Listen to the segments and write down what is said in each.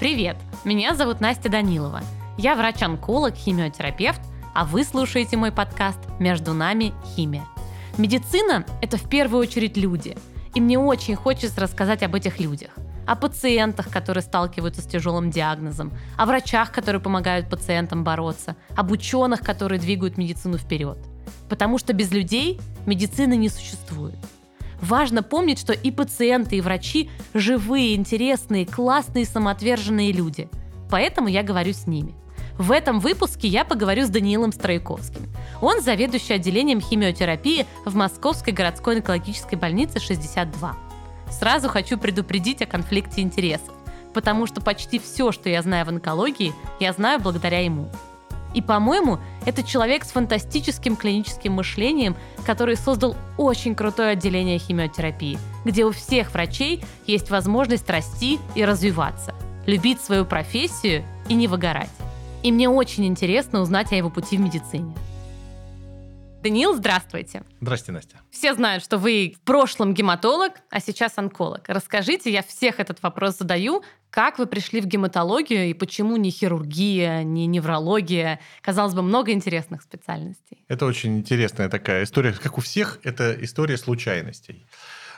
Привет! Меня зовут Настя Данилова. Я врач-онколог, химиотерапевт, а вы слушаете мой подкаст «Между нами химия». Медицина – это в первую очередь люди. И мне очень хочется рассказать об этих людях. О пациентах, которые сталкиваются с тяжелым диагнозом, о врачах, которые помогают пациентам бороться, об ученых, которые двигают медицину вперед. Потому что без людей медицины не существует. Важно помнить, что и пациенты, и врачи – живые, интересные, классные, самоотверженные люди. Поэтому я говорю с ними. В этом выпуске я поговорю с Даниилом Стройковским. Он заведующий отделением химиотерапии в Московской городской онкологической больнице 62. Сразу хочу предупредить о конфликте интересов, потому что почти все, что я знаю в онкологии, я знаю благодаря ему. И, по-моему, это человек с фантастическим клиническим мышлением, который создал очень крутое отделение химиотерапии, где у всех врачей есть возможность расти и развиваться, любить свою профессию и не выгорать. И мне очень интересно узнать о его пути в медицине. Даниил, здравствуйте. Здравствуйте, Настя. Все знают, что вы в прошлом гематолог, а сейчас онколог. Расскажите, я всех этот вопрос задаю, как вы пришли в гематологию и почему не хирургия, не неврология? Казалось бы, много интересных специальностей. Это очень интересная такая история. Как у всех, это история случайностей.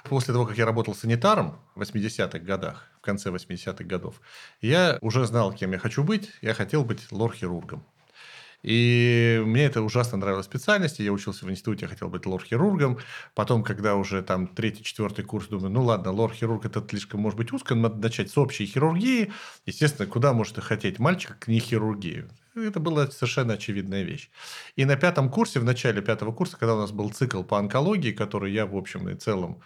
После того, как я работал санитаром в 80-х годах, в конце 80-х годов, я уже знал, кем я хочу быть. Я хотел быть лор-хирургом. И мне это ужасно нравилась специальность. Я учился в институте, я хотел быть лор-хирургом. Потом, когда уже там третий, четвертый курс, думаю, ну ладно, лор-хирург это слишком может быть узко, надо начать с общей хирургии. Естественно, куда может хотеть мальчик, к не хирургии? Это была совершенно очевидная вещь. И на пятом курсе, в начале пятого курса, когда у нас был цикл по онкологии, который я, в общем и целом,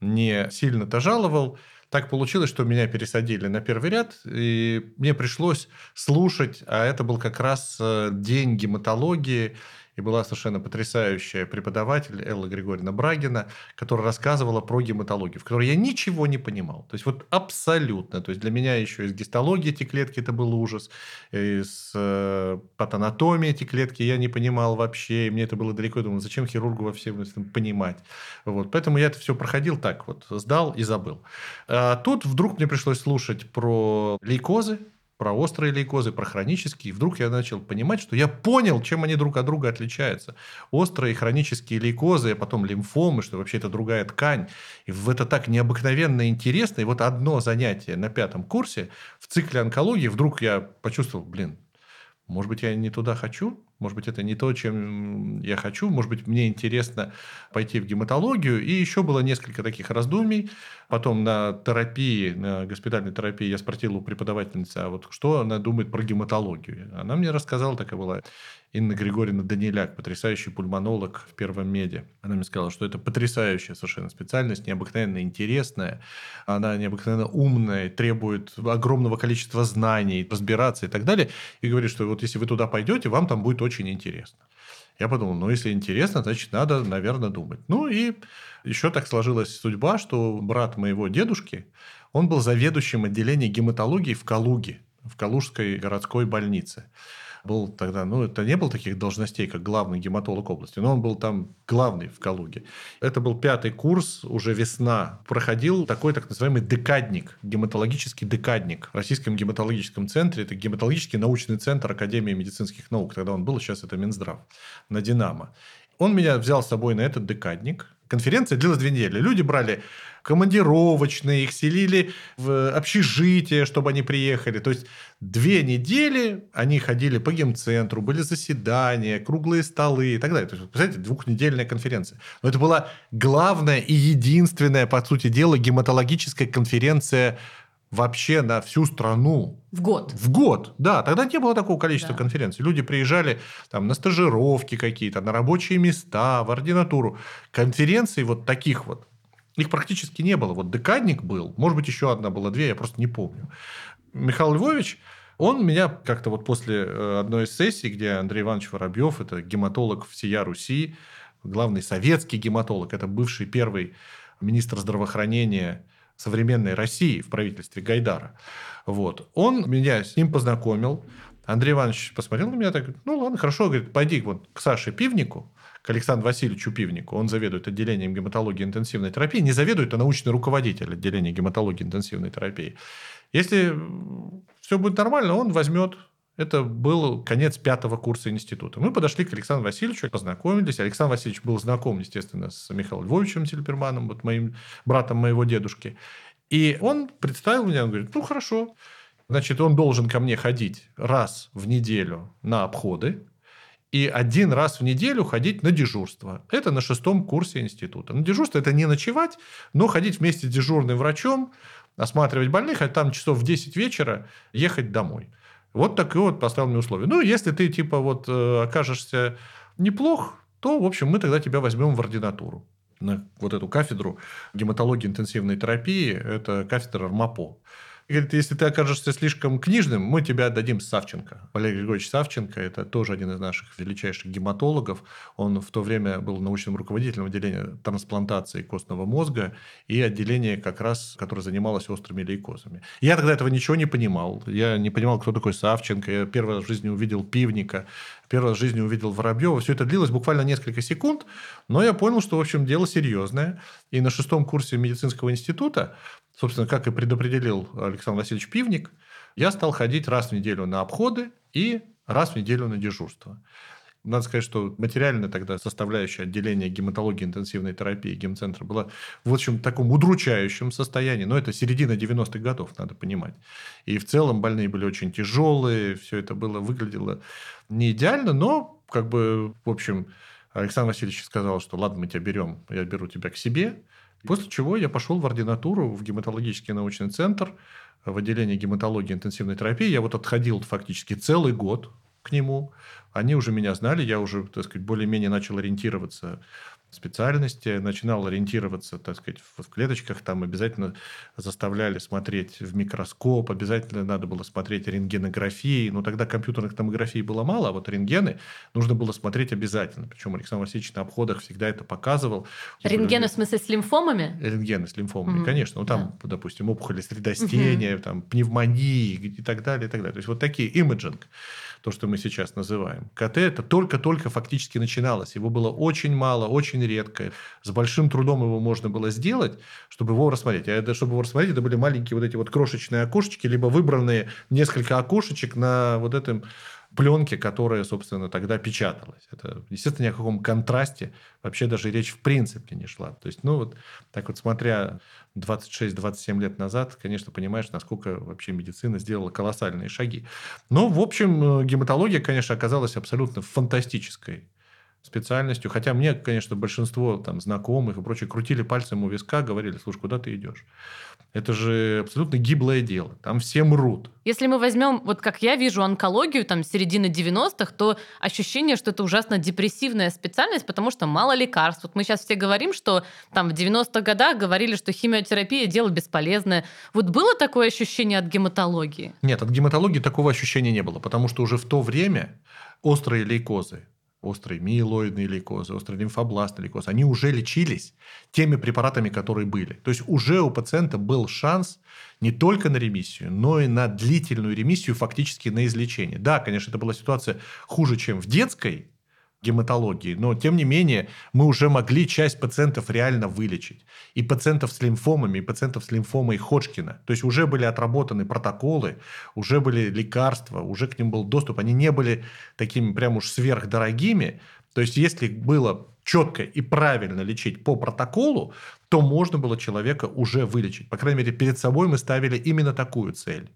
не сильно-то жаловал, так получилось, что меня пересадили на первый ряд, и мне пришлось слушать, а это был как раз э, день гематологии, и была совершенно потрясающая преподаватель Элла Григорьевна Брагина, которая рассказывала про гематологию, в которой я ничего не понимал. То есть вот абсолютно. То есть для меня еще из гистологии эти клетки это был ужас, из э, патанатомии эти клетки я не понимал вообще, и мне это было далеко. Я думал, зачем хирургу во всем этом понимать? Вот. Поэтому я это все проходил так вот, сдал и забыл. А тут вдруг мне пришлось слушать про лейкозы, про острые лейкозы, про хронические. И вдруг я начал понимать, что я понял, чем они друг от друга отличаются. Острые хронические лейкозы, а потом лимфомы, что вообще это другая ткань. И это так необыкновенно интересно. И вот одно занятие на пятом курсе в цикле онкологии вдруг я почувствовал, блин, может быть, я не туда хочу, может быть, это не то, чем я хочу. Может быть, мне интересно пойти в гематологию. И еще было несколько таких раздумий. Потом на терапии, на госпитальной терапии я спросил у преподавательницы, а вот что она думает про гематологию. Она мне рассказала, такая была Инна Григорьевна Даниляк, потрясающий пульмонолог в Первом меде. Она мне сказала, что это потрясающая совершенно специальность, необыкновенно интересная. Она необыкновенно умная, требует огромного количества знаний, разбираться и так далее. И говорит, что вот если вы туда пойдете, вам там будет очень интересно. Я подумал, ну, если интересно, значит, надо, наверное, думать. Ну, и еще так сложилась судьба, что брат моего дедушки, он был заведующим отделением гематологии в Калуге, в Калужской городской больнице был тогда, ну, это не было таких должностей, как главный гематолог области, но он был там главный в Калуге. Это был пятый курс, уже весна. Проходил такой так называемый декадник, гематологический декадник в Российском гематологическом центре. Это гематологический научный центр Академии медицинских наук. Тогда он был, сейчас это Минздрав, на «Динамо». Он меня взял с собой на этот декадник. Конференция длилась две недели. Люди брали командировочные, их селили в общежитие, чтобы они приехали. То есть две недели они ходили по гемцентру, были заседания, круглые столы и так далее. То есть, представляете, двухнедельная конференция. Но это была главная и единственная, по сути дела, гематологическая конференция вообще на всю страну. В год. В год, да. Тогда не было такого количества да. конференций. Люди приезжали там, на стажировки какие-то, на рабочие места, в ординатуру. Конференций вот таких вот их практически не было. Вот декадник был, может быть, еще одна была, две, я просто не помню. Михаил Львович, он меня как-то вот после э, одной из сессий, где Андрей Иванович Воробьев, это гематолог всея Руси, главный советский гематолог, это бывший первый министр здравоохранения современной России в правительстве Гайдара. Вот. Он меня с ним познакомил. Андрей Иванович посмотрел на меня так, ну ладно, хорошо, говорит, пойди вот к Саше Пивнику, к Александру Васильевичу Пивнику. Он заведует отделением гематологии и интенсивной терапии. Не заведует, а научный руководитель отделения гематологии и интенсивной терапии. Если все будет нормально, он возьмет это был конец пятого курса института. Мы подошли к Александру Васильевичу, познакомились. Александр Васильевич был знаком, естественно, с Михаилом Львовичем Тельперманом, вот моим братом моего дедушки. И он представил меня, он говорит, ну, хорошо. Значит, он должен ко мне ходить раз в неделю на обходы и один раз в неделю ходить на дежурство. Это на шестом курсе института. На дежурство – это не ночевать, но ходить вместе с дежурным врачом, осматривать больных, а там часов в 10 вечера ехать домой. Вот такое вот поставил мне условие. Ну, если ты, типа, вот э, окажешься неплох, то, в общем, мы тогда тебя возьмем в ординатуру на вот эту кафедру гематологии интенсивной терапии. Это кафедра РМАПО говорит, если ты окажешься слишком книжным, мы тебя отдадим Савченко. Валерий Григорьевич Савченко – это тоже один из наших величайших гематологов. Он в то время был научным руководителем отделения трансплантации костного мозга и отделения как раз, которое занималось острыми лейкозами. Я тогда этого ничего не понимал. Я не понимал, кто такой Савченко. Я первый раз в жизни увидел Пивника, первый раз в жизни увидел Воробьева. Все это длилось буквально несколько секунд, но я понял, что, в общем, дело серьезное. И на шестом курсе медицинского института собственно, как и предопределил Александр Васильевич Пивник, я стал ходить раз в неделю на обходы и раз в неделю на дежурство. Надо сказать, что материально тогда составляющая отделения гематологии интенсивной терапии гемцентра была в общем таком удручающем состоянии. Но это середина 90-х годов, надо понимать. И в целом больные были очень тяжелые, все это было, выглядело не идеально, но как бы, в общем, Александр Васильевич сказал, что ладно, мы тебя берем, я беру тебя к себе. После чего я пошел в ординатуру, в гематологический научный центр, в отделение гематологии интенсивной терапии. Я вот отходил фактически целый год к нему. Они уже меня знали, я уже, так сказать, более-менее начал ориентироваться специальности, начинал ориентироваться, так сказать, в клеточках, там обязательно заставляли смотреть в микроскоп, обязательно надо было смотреть рентгенографии, но тогда компьютерных томографий было мало, а вот рентгены нужно было смотреть обязательно. Причем Александр Васильевич на обходах всегда это показывал. Рентгены в смысле с лимфомами? Рентгены с лимфомами, mm-hmm. конечно. Ну, там, да. допустим, опухоли средостения, mm-hmm. там, пневмонии и так далее, и так далее. То есть, вот такие имиджинг то, что мы сейчас называем. КТ это только-только фактически начиналось. Его было очень мало, очень редко. С большим трудом его можно было сделать, чтобы его рассмотреть. А это, чтобы его рассмотреть, это были маленькие вот эти вот крошечные окошечки, либо выбранные несколько окошечек на вот этом пленке, которая, собственно, тогда печаталась. Это, естественно, ни о каком контрасте вообще даже речь в принципе не шла. То есть, ну, вот так вот смотря 26-27 лет назад, конечно, понимаешь, насколько вообще медицина сделала колоссальные шаги. Но, в общем, гематология, конечно, оказалась абсолютно фантастической специальностью. Хотя мне, конечно, большинство там, знакомых и прочее крутили пальцем у виска, говорили, слушай, куда ты идешь? Это же абсолютно гиблое дело. Там все мрут. Если мы возьмем, вот как я вижу онкологию, там, середины 90-х, то ощущение, что это ужасно депрессивная специальность, потому что мало лекарств. Вот мы сейчас все говорим, что там в 90-х годах говорили, что химиотерапия – дело бесполезное. Вот было такое ощущение от гематологии? Нет, от гематологии такого ощущения не было, потому что уже в то время острые лейкозы, острые миелоидные лейкозы, острый лимфобластный лейкоз, они уже лечились теми препаратами, которые были. То есть уже у пациента был шанс не только на ремиссию, но и на длительную ремиссию, фактически на излечение. Да, конечно, это была ситуация хуже, чем в детской гематологии, но тем не менее мы уже могли часть пациентов реально вылечить. И пациентов с лимфомами, и пациентов с лимфомой Ходжкина. То есть уже были отработаны протоколы, уже были лекарства, уже к ним был доступ. Они не были такими прям уж сверхдорогими. То есть если было четко и правильно лечить по протоколу, то можно было человека уже вылечить. По крайней мере, перед собой мы ставили именно такую цель.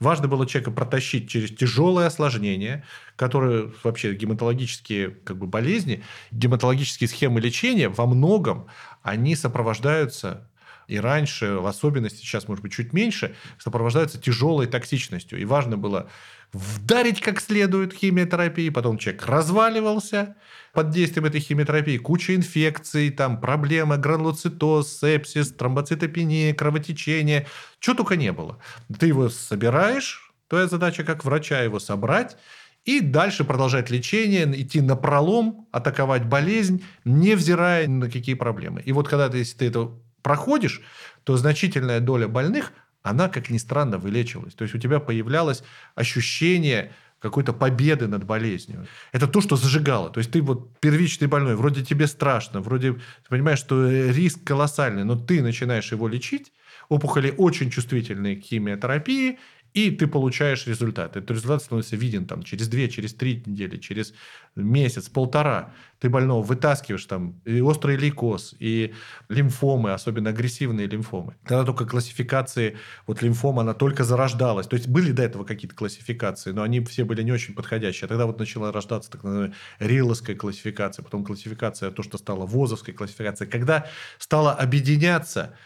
Важно было человека протащить через тяжелые осложнения, которые вообще гематологические как бы, болезни, гематологические схемы лечения во многом они сопровождаются и раньше, в особенности, сейчас, может быть, чуть меньше, сопровождаются тяжелой токсичностью. И важно было вдарить как следует химиотерапии, потом человек разваливался под действием этой химиотерапии, куча инфекций, там проблемы, гранулоцитоз, сепсис, тромбоцитопения, кровотечение, чего только не было. Ты его собираешь, твоя задача как врача его собрать, и дальше продолжать лечение, идти на пролом, атаковать болезнь, невзирая на какие проблемы. И вот когда ты, если ты это проходишь, то значительная доля больных она, как ни странно, вылечилась. То есть у тебя появлялось ощущение какой-то победы над болезнью. Это то, что зажигало. То есть ты вот первичный больной, вроде тебе страшно, вроде ты понимаешь, что риск колоссальный, но ты начинаешь его лечить, опухоли очень чувствительные к химиотерапии, и ты получаешь результат. Этот результат становится виден там, через две, через три недели, через месяц, полтора. Ты больного вытаскиваешь там и острый лейкоз, и лимфомы, особенно агрессивные лимфомы. Тогда только классификации, вот лимфома, она только зарождалась. То есть были до этого какие-то классификации, но они все были не очень подходящие. А тогда вот начала рождаться так называемая риловская классификация, потом классификация, то, что стало ВОЗовской классификацией. Когда стала объединяться,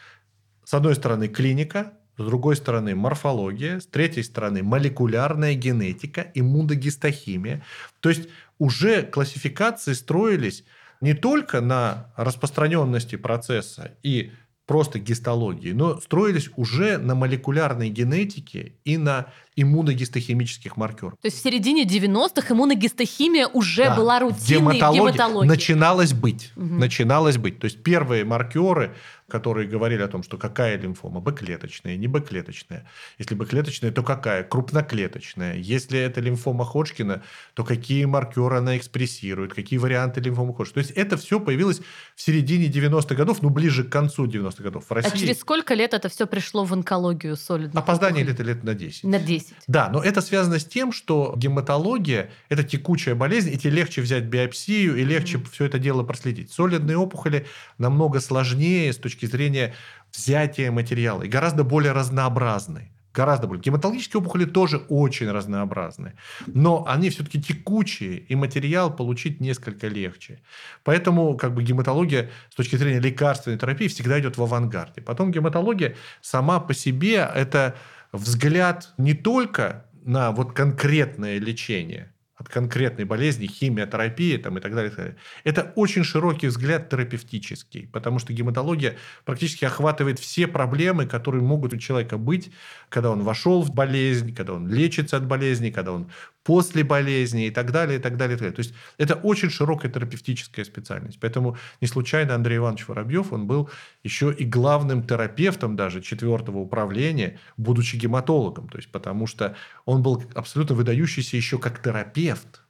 с одной стороны, клиника, с другой стороны морфология, с третьей стороны молекулярная генетика, иммуногистохимия. То есть уже классификации строились не только на распространенности процесса и просто гистологии, но строились уже на молекулярной генетике и на иммуногистохимических маркерах. То есть в середине 90-х иммуногистохимия уже да. была рутинной в гематологии. Начиналось быть. Угу. Начиналось быть. То есть первые маркеры которые говорили о том, что какая лимфома, Б-клеточная, не Б-клеточная. Если Б-клеточная, то какая? Крупноклеточная. Если это лимфома Ходжкина, то какие маркеры она экспрессирует, какие варианты лимфомы Ходжкина. То есть это все появилось в середине 90-х годов, ну, ближе к концу 90-х годов в а России. А через сколько лет это все пришло в онкологию солидно? Опоздание лет лет на 10. На 10. Да, но это связано с тем, что гематология – это текучая болезнь, и тебе легче взять биопсию, и легче mm. все это дело проследить. Солидные опухоли намного сложнее с точки точки зрения взятия материала и гораздо более разнообразны. Гораздо более. Гематологические опухоли тоже очень разнообразны. Но они все-таки текучие, и материал получить несколько легче. Поэтому как бы гематология с точки зрения лекарственной терапии всегда идет в авангарде. Потом гематология сама по себе – это взгляд не только на вот конкретное лечение – от конкретной болезни, химиотерапии там, и так далее, и так далее. Это очень широкий взгляд терапевтический, потому что гематология практически охватывает все проблемы, которые могут у человека быть, когда он вошел в болезнь, когда он лечится от болезни, когда он после болезни и так далее, и так далее, и так далее. То есть это очень широкая терапевтическая специальность. Поэтому не случайно Андрей Иванович Воробьев, он был еще и главным терапевтом даже четвертого управления, будучи гематологом. То есть потому что он был абсолютно выдающийся еще как терапевт.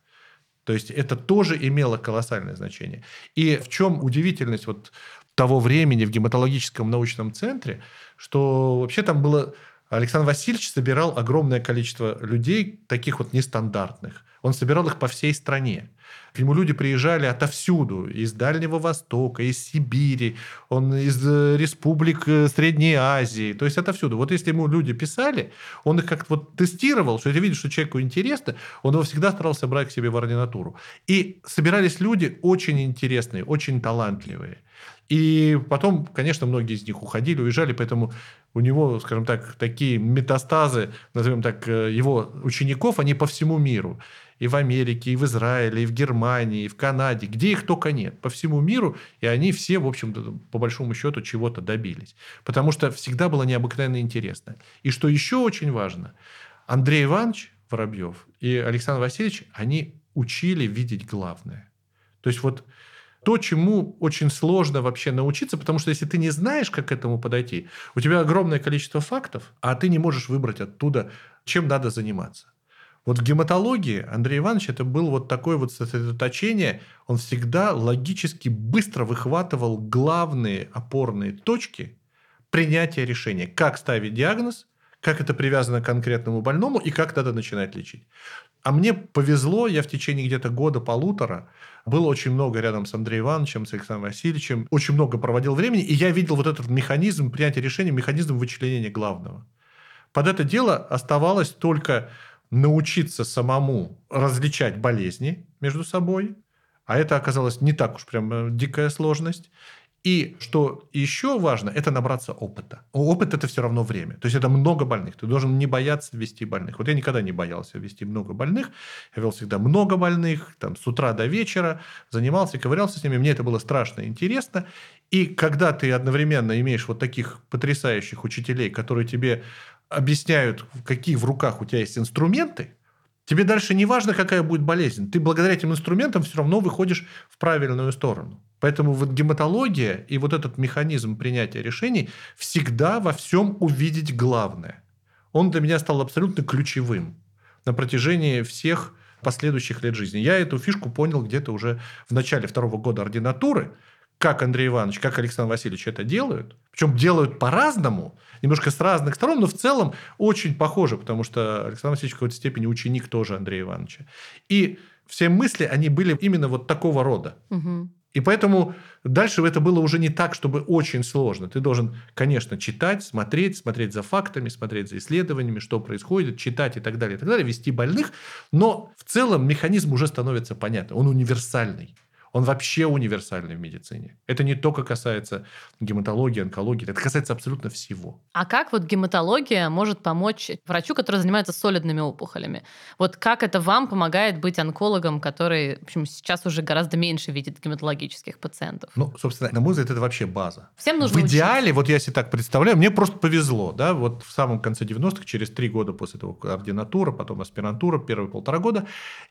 То есть это тоже имело колоссальное значение. И в чем удивительность вот того времени в гематологическом научном центре, что вообще там было Александр Васильевич собирал огромное количество людей, таких вот нестандартных. Он собирал их по всей стране. К нему люди приезжали отовсюду, из Дальнего Востока, из Сибири, он из э, республик э, Средней Азии, то есть отовсюду. Вот если ему люди писали, он их как-то вот тестировал, что если видит, что человеку интересно, он его всегда старался брать к себе в ординатуру. И собирались люди очень интересные, очень талантливые. И потом, конечно, многие из них уходили, уезжали, поэтому у него, скажем так, такие метастазы, назовем так, э, его учеников, они по всему миру. И в Америке, и в Израиле, и в Германии, и в Канаде, где их только нет, по всему миру, и они все, в общем-то, по большому счету, чего-то добились. Потому что всегда было необыкновенно интересно. И что еще очень важно, Андрей Иванович Воробьев и Александр Васильевич, они учили видеть главное. То есть вот то, чему очень сложно вообще научиться, потому что если ты не знаешь, как к этому подойти, у тебя огромное количество фактов, а ты не можешь выбрать оттуда, чем надо заниматься. Вот в гематологии Андрей Иванович это был вот такое вот сосредоточение, он всегда логически быстро выхватывал главные опорные точки принятия решения, как ставить диагноз, как это привязано к конкретному больному и как надо начинать лечить. А мне повезло, я в течение где-то года-полутора был очень много рядом с Андреем Ивановичем, с Александром Васильевичем, очень много проводил времени, и я видел вот этот механизм принятия решений, механизм вычленения главного. Под это дело оставалось только научиться самому различать болезни между собой, а это оказалось не так уж прям э, дикая сложность. И что еще важно, это набраться опыта. Опыт это все равно время. То есть это много больных. Ты должен не бояться вести больных. Вот я никогда не боялся вести много больных. Я вел всегда много больных, там, с утра до вечера, занимался, ковырялся с ними. Мне это было страшно интересно. И когда ты одновременно имеешь вот таких потрясающих учителей, которые тебе объясняют, какие в руках у тебя есть инструменты, тебе дальше не важно, какая будет болезнь. Ты благодаря этим инструментам все равно выходишь в правильную сторону. Поэтому вот гематология и вот этот механизм принятия решений всегда во всем увидеть главное. Он для меня стал абсолютно ключевым на протяжении всех последующих лет жизни. Я эту фишку понял где-то уже в начале второго года ординатуры, как Андрей Иванович, как Александр Васильевич это делают. Причем делают по-разному, немножко с разных сторон, но в целом очень похоже, потому что Александр Васильевич в какой-то степени ученик тоже Андрея Ивановича. И все мысли, они были именно вот такого рода. Угу. И поэтому дальше это было уже не так, чтобы очень сложно. Ты должен, конечно, читать, смотреть, смотреть за фактами, смотреть за исследованиями, что происходит, читать и так далее, и так далее, вести больных. Но в целом механизм уже становится понятным. Он универсальный. Он вообще универсальный в медицине. Это не только касается гематологии, онкологии, это касается абсолютно всего. А как вот гематология может помочь врачу, который занимается солидными опухолями? Вот как это вам помогает быть онкологом, который, в общем, сейчас уже гораздо меньше видит гематологических пациентов? Ну, собственно, на мой взгляд, это вообще база. Всем нужно В идеале, вот я себе так представляю, мне просто повезло, да, вот в самом конце 90-х, через три года после того ординатура, потом аспирантура, первые полтора года,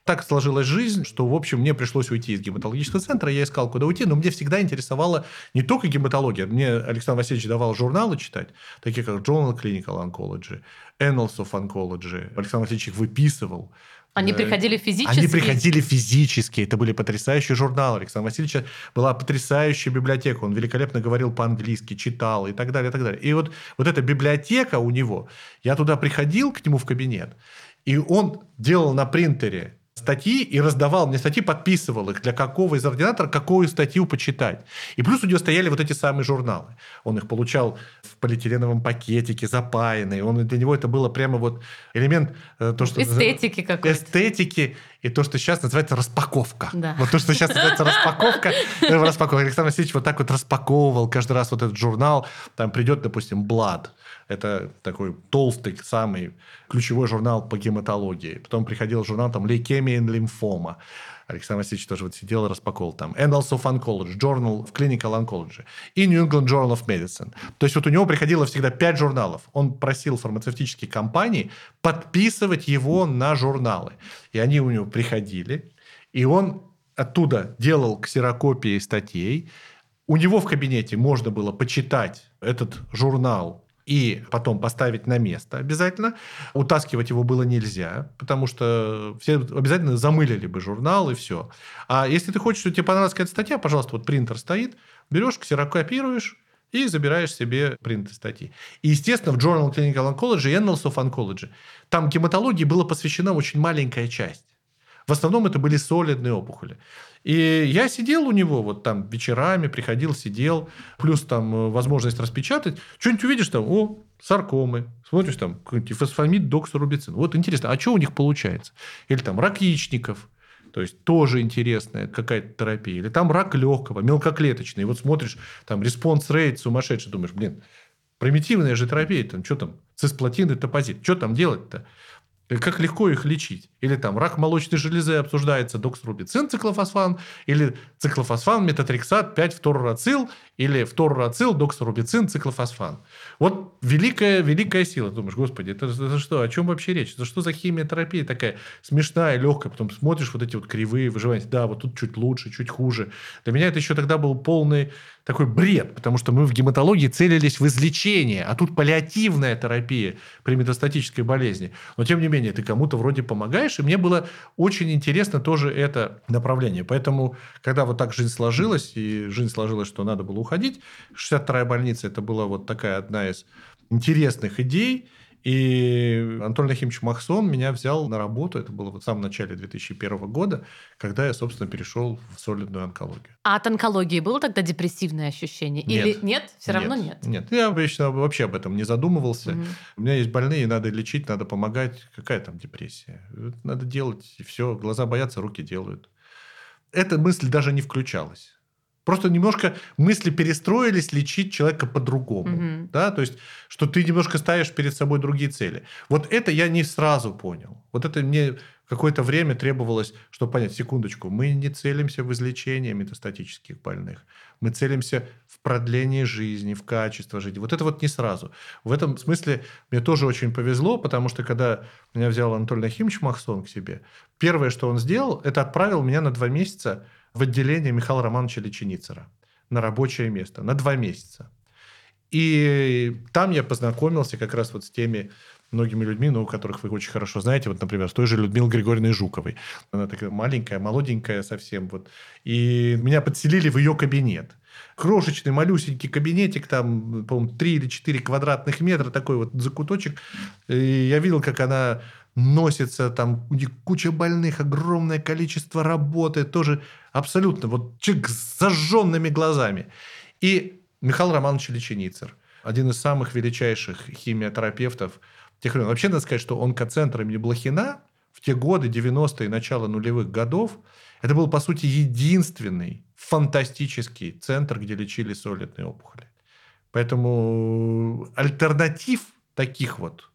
так сложилась жизнь, что, в общем, мне пришлось уйти из гематологического медицинского центра, я искал, куда уйти, но мне всегда интересовала не только гематология. Мне Александр Васильевич давал журналы читать, такие как Journal Clinical Oncology, Annals of Oncology. Александр Васильевич их выписывал. Они Э, приходили физически? Они приходили физически. Это были потрясающие журналы. Александр Васильевич была потрясающая библиотека. Он великолепно говорил по-английски, читал и так далее, и так далее. И вот, вот эта библиотека у него, я туда приходил к нему в кабинет, и он делал на принтере статьи и раздавал мне статьи, подписывал их, для какого из ординатора какую статью почитать. И плюс у него стояли вот эти самые журналы. Он их получал в полиэтиленовом пакетике, запаянные. Он, для него это было прямо вот элемент... э, То, что Эстетики какой-то. Эстетики и то, что сейчас называется распаковка. Да. Вот то, что сейчас называется распаковка. распаковка. Александр Васильевич вот так вот распаковывал каждый раз вот этот журнал. Там придет, допустим, Blood. Это такой толстый, самый ключевой журнал по гематологии. Потом приходил журнал там «Лейкемия и лимфома». Александр Васильевич тоже вот сидел и распаковывал там. Annals of Oncology, Journal of Clinical Oncology и New England Journal of Medicine. То есть вот у него приходило всегда пять журналов. Он просил фармацевтические компании подписывать его на журналы. И они у него приходили, и он оттуда делал ксерокопии статей. У него в кабинете можно было почитать этот журнал и потом поставить на место обязательно. Утаскивать его было нельзя, потому что все обязательно замылили бы журнал и все. А если ты хочешь, что тебе понравилась какая-то статья, пожалуйста, вот принтер стоит, берешь, ксерокопируешь, и забираешь себе принты статьи. И, естественно, в Journal Clinical Oncology и Annals of Oncology там гематологии была посвящена очень маленькая часть. В основном это были солидные опухоли. И я сидел у него вот там вечерами, приходил, сидел, плюс там э, возможность распечатать. Что-нибудь увидишь там, о, саркомы, смотришь там, какой-нибудь фосфамид доксорубицин. Вот интересно, а что у них получается? Или там рак яичников, то есть тоже интересная какая-то терапия. Или там рак легкого, мелкоклеточный. И вот смотришь, там response rate сумасшедший, думаешь, блин, примитивная же терапия, там что там, цисплатин, этопозид, что там делать-то? Как легко их лечить? Или там рак молочной железы обсуждается, доксорубицин, циклофосфан, или циклофосфан, метотрексат, 5 фторурацил, или фторурацил, доксорубицин, циклофосфан. Вот великая, великая сила. Думаешь, господи, это, это что, о чем вообще речь? Это что за химиотерапия такая смешная, легкая? Потом смотришь вот эти вот кривые выживания. Да, вот тут чуть лучше, чуть хуже. Для меня это еще тогда был полный такой бред, потому что мы в гематологии целились в излечение, а тут паллиативная терапия при метастатической болезни. Но, тем не менее, ты кому-то вроде помогаешь, и мне было очень интересно тоже это направление. Поэтому, когда вот так жизнь сложилась, и жизнь сложилась, что надо было уходить, 62-я больница, это была вот такая одна из интересных идей, и Антон Нахимович Махсон меня взял на работу, это было вот в самом начале 2001 года, когда я, собственно, перешел в солидную онкологию. А от онкологии было тогда депрессивное ощущение? Нет. Или нет? Все равно нет? Нет, я обычно вообще об этом не задумывался. Мгм. У меня есть больные, надо лечить, надо помогать. Какая там депрессия? Надо делать, и все. Глаза боятся, руки делают. Эта мысль даже не включалась. Просто немножко мысли перестроились лечить человека по-другому. Мгм. Да? То есть, что ты немножко ставишь перед собой другие цели. Вот это я не сразу понял. Вот это мне какое-то время требовалось, чтобы понять, секундочку, мы не целимся в излечении метастатических больных. Мы целимся в продлении жизни, в качество жизни. Вот это вот не сразу. В этом смысле мне тоже очень повезло, потому что когда меня взял Анатолий Нахимович Махсон к себе, первое, что он сделал, это отправил меня на два месяца в отделение Михаила Романовича Леченицера на рабочее место, на два месяца. И там я познакомился как раз вот с теми многими людьми, ну, которых вы очень хорошо знаете, вот, например, с той же Людмилой Григорьевной Жуковой. Она такая маленькая, молоденькая совсем. Вот. И меня подселили в ее кабинет. Крошечный, малюсенький кабинетик, там, по-моему, 3 или 4 квадратных метра, такой вот закуточек. И я видел, как она носится, там куча больных, огромное количество работы, тоже абсолютно вот человек с зажженными глазами. И Михаил Романович Леченицер, один из самых величайших химиотерапевтов тех времен. Вообще, надо сказать, что онкоцентр имени Блохина в те годы, 90-е, начало нулевых годов, это был, по сути, единственный фантастический центр, где лечили солидные опухоли. Поэтому альтернатив таких вот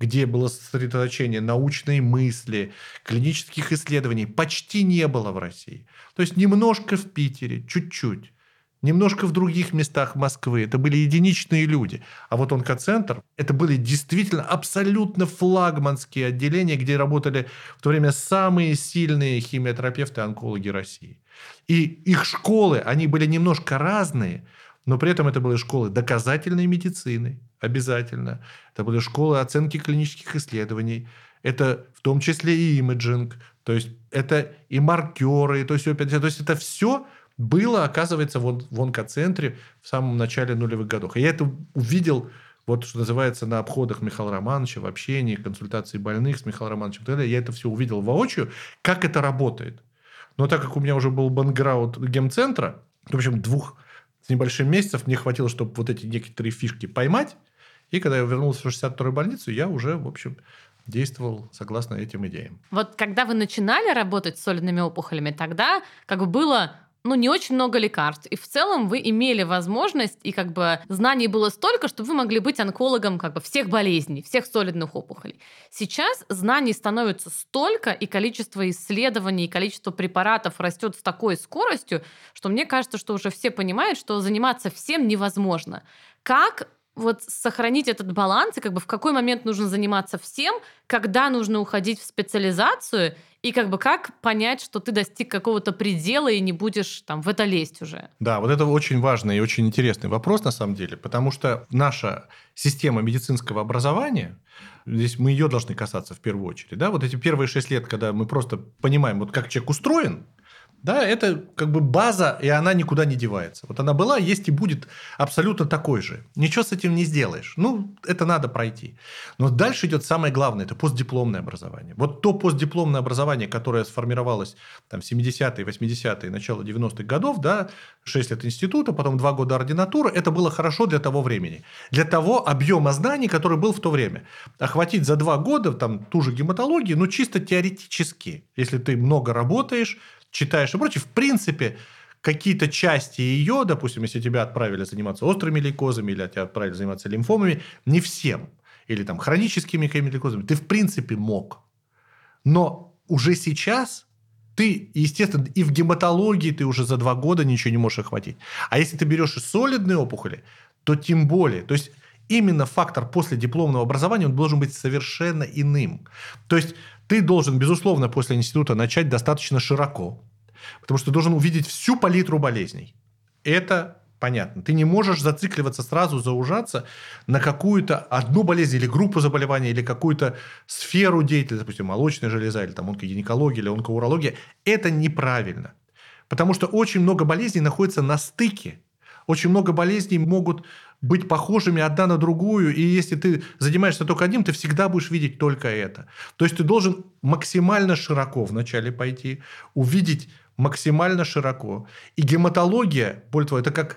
где было сосредоточение научной мысли, клинических исследований, почти не было в России. То есть немножко в Питере, чуть-чуть. Немножко в других местах Москвы. Это были единичные люди. А вот онкоцентр, это были действительно абсолютно флагманские отделения, где работали в то время самые сильные химиотерапевты и онкологи России. И их школы, они были немножко разные, но при этом это были школы доказательной медицины, обязательно. Это были школы оценки клинических исследований. Это в том числе и имиджинг. То есть это и маркеры. То есть, то есть это все было, оказывается, вот в онкоцентре в самом начале нулевых годов. И я это увидел, вот что называется, на обходах Михаила Романовича, в общении, консультации больных с Михаилом Романовичем и так далее. Я это все увидел воочию, как это работает. Но так как у меня уже был бэкграунд гемцентра, в общем, двух с небольшим месяцев мне хватило, чтобы вот эти некоторые фишки поймать. И когда я вернулся в 62-ю больницу, я уже, в общем, действовал согласно этим идеям. Вот когда вы начинали работать с солидными опухолями, тогда как бы было ну, не очень много лекарств. И в целом вы имели возможность, и как бы знаний было столько, что вы могли быть онкологом как бы всех болезней, всех солидных опухолей. Сейчас знаний становится столько, и количество исследований, и количество препаратов растет с такой скоростью, что мне кажется, что уже все понимают, что заниматься всем невозможно. Как вот сохранить этот баланс и как бы в какой момент нужно заниматься всем, когда нужно уходить в специализацию и как бы как понять, что ты достиг какого-то предела и не будешь там в это лезть уже? Да, вот это очень важный и очень интересный вопрос на самом деле, потому что наша система медицинского образования, здесь мы ее должны касаться в первую очередь, да, вот эти первые шесть лет, когда мы просто понимаем, вот как человек устроен, да, это как бы база, и она никуда не девается. Вот она была, есть и будет абсолютно такой же. Ничего с этим не сделаешь. Ну, это надо пройти. Но дальше идет самое главное, это постдипломное образование. Вот то постдипломное образование, которое сформировалось там, в 70-е, 80-е, начало 90-х годов, да, 6 лет института, потом 2 года ординатуры, это было хорошо для того времени. Для того объема знаний, который был в то время. Охватить за 2 года там, ту же гематологию, ну, чисто теоретически. Если ты много работаешь, читаешь и прочее, в принципе, какие-то части ее, допустим, если тебя отправили заниматься острыми лейкозами или тебя отправили заниматься лимфомами, не всем, или там хроническими лейкозами, ты в принципе мог. Но уже сейчас ты, естественно, и в гематологии ты уже за два года ничего не можешь охватить. А если ты берешь и солидные опухоли, то тем более. То есть именно фактор после дипломного образования он должен быть совершенно иным. То есть ты должен, безусловно, после института начать достаточно широко, потому что ты должен увидеть всю палитру болезней. Это понятно. Ты не можешь зацикливаться сразу, заужаться на какую-то одну болезнь или группу заболеваний, или какую-то сферу деятельности, допустим, молочная железа, или там онкогинекология, или онкоурология. Это неправильно. Потому что очень много болезней находится на стыке. Очень много болезней могут быть похожими одна на другую, и если ты занимаешься только одним, ты всегда будешь видеть только это. То есть ты должен максимально широко вначале пойти, увидеть максимально широко. И гематология, более того, это как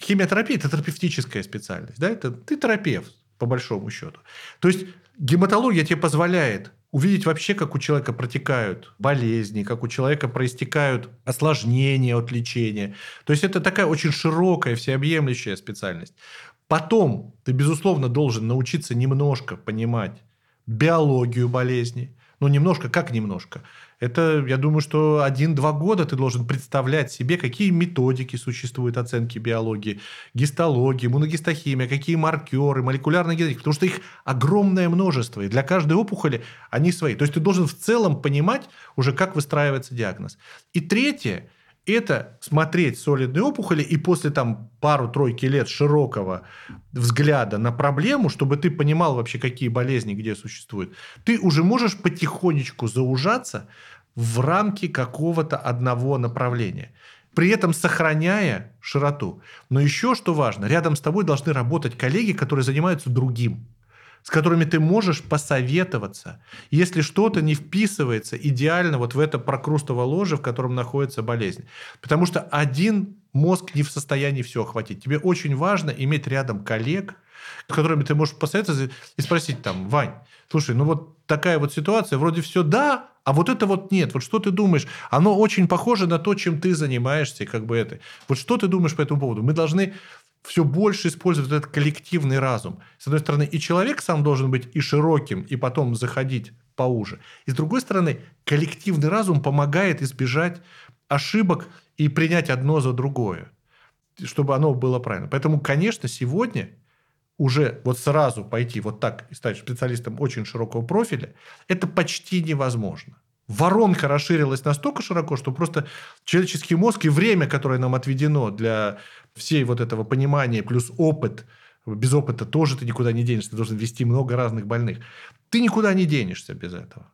химиотерапия, это терапевтическая специальность. Да? Это, ты терапевт, по большому счету. То есть гематология тебе позволяет увидеть вообще, как у человека протекают болезни, как у человека проистекают осложнения от лечения. То есть это такая очень широкая, всеобъемлющая специальность. Потом ты, безусловно, должен научиться немножко понимать биологию болезни. Ну, немножко, как немножко? Это, я думаю, что один-два года ты должен представлять себе, какие методики существуют оценки биологии, гистологии, иммуногистохимия, какие маркеры, молекулярная генетика, потому что их огромное множество, и для каждой опухоли они свои. То есть ты должен в целом понимать уже, как выстраивается диагноз. И третье – это смотреть солидные опухоли и после там пару-тройки лет широкого взгляда на проблему, чтобы ты понимал вообще, какие болезни где существуют, ты уже можешь потихонечку заужаться в рамки какого-то одного направления. при этом сохраняя широту. Но еще что важно, рядом с тобой должны работать коллеги, которые занимаются другим с которыми ты можешь посоветоваться, если что-то не вписывается идеально вот в это прокрустово ложе, в котором находится болезнь. Потому что один мозг не в состоянии все охватить. Тебе очень важно иметь рядом коллег, с которыми ты можешь посоветоваться и спросить там, Вань, слушай, ну вот такая вот ситуация, вроде все да, а вот это вот нет. Вот что ты думаешь? Оно очень похоже на то, чем ты занимаешься, как бы это. Вот что ты думаешь по этому поводу? Мы должны все больше использовать этот коллективный разум. С одной стороны, и человек сам должен быть и широким, и потом заходить поуже. И с другой стороны, коллективный разум помогает избежать ошибок и принять одно за другое, чтобы оно было правильно. Поэтому, конечно, сегодня уже вот сразу пойти вот так и стать специалистом очень широкого профиля, это почти невозможно. Воронка расширилась настолько широко, что просто человеческий мозг и время, которое нам отведено для всей вот этого понимания, плюс опыт, без опыта тоже ты никуда не денешься, ты должен вести много разных больных. Ты никуда не денешься без этого.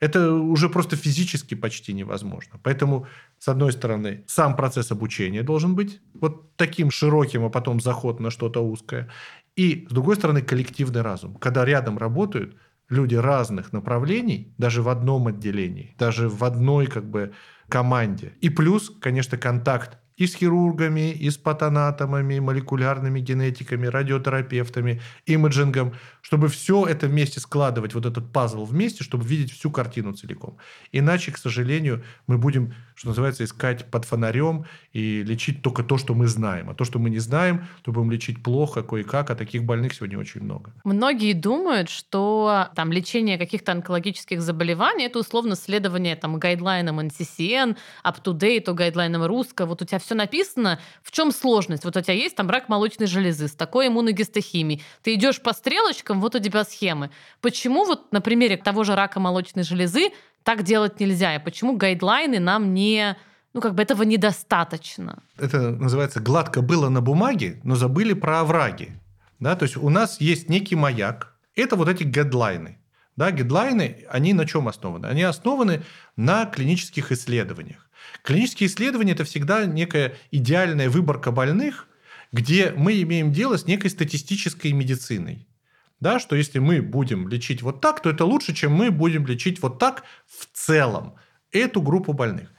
Это уже просто физически почти невозможно. Поэтому, с одной стороны, сам процесс обучения должен быть вот таким широким, а потом заход на что-то узкое. И, с другой стороны, коллективный разум. Когда рядом работают люди разных направлений, даже в одном отделении, даже в одной как бы команде. И плюс, конечно, контакт и с хирургами, и с патанатомами, молекулярными генетиками, радиотерапевтами, имиджингом, чтобы все это вместе складывать, вот этот пазл вместе, чтобы видеть всю картину целиком. Иначе, к сожалению, мы будем, что называется, искать под фонарем и лечить только то, что мы знаем. А то, что мы не знаем, то будем лечить плохо, кое-как, а таких больных сегодня очень много. Многие думают, что там лечение каких-то онкологических заболеваний это условно следование там гайдлайнам NCCN, up-to-date, гайдлайнам русского. Вот у тебя все написано. В чем сложность? Вот у тебя есть там рак молочной железы с такой иммуногистохимией. Ты идешь по стрелочкам, вот у тебя схемы. Почему вот на примере того же рака молочной железы так делать нельзя? И почему гайдлайны нам не ну, как бы этого недостаточно. Это называется гладко было на бумаге, но забыли про овраги. Да? То есть у нас есть некий маяк. Это вот эти гайдлайны. Да, гидлайны, они на чем основаны? Они основаны на клинических исследованиях. Клинические исследования – это всегда некая идеальная выборка больных, где мы имеем дело с некой статистической медициной да, что если мы будем лечить вот так, то это лучше, чем мы будем лечить вот так в целом эту группу больных.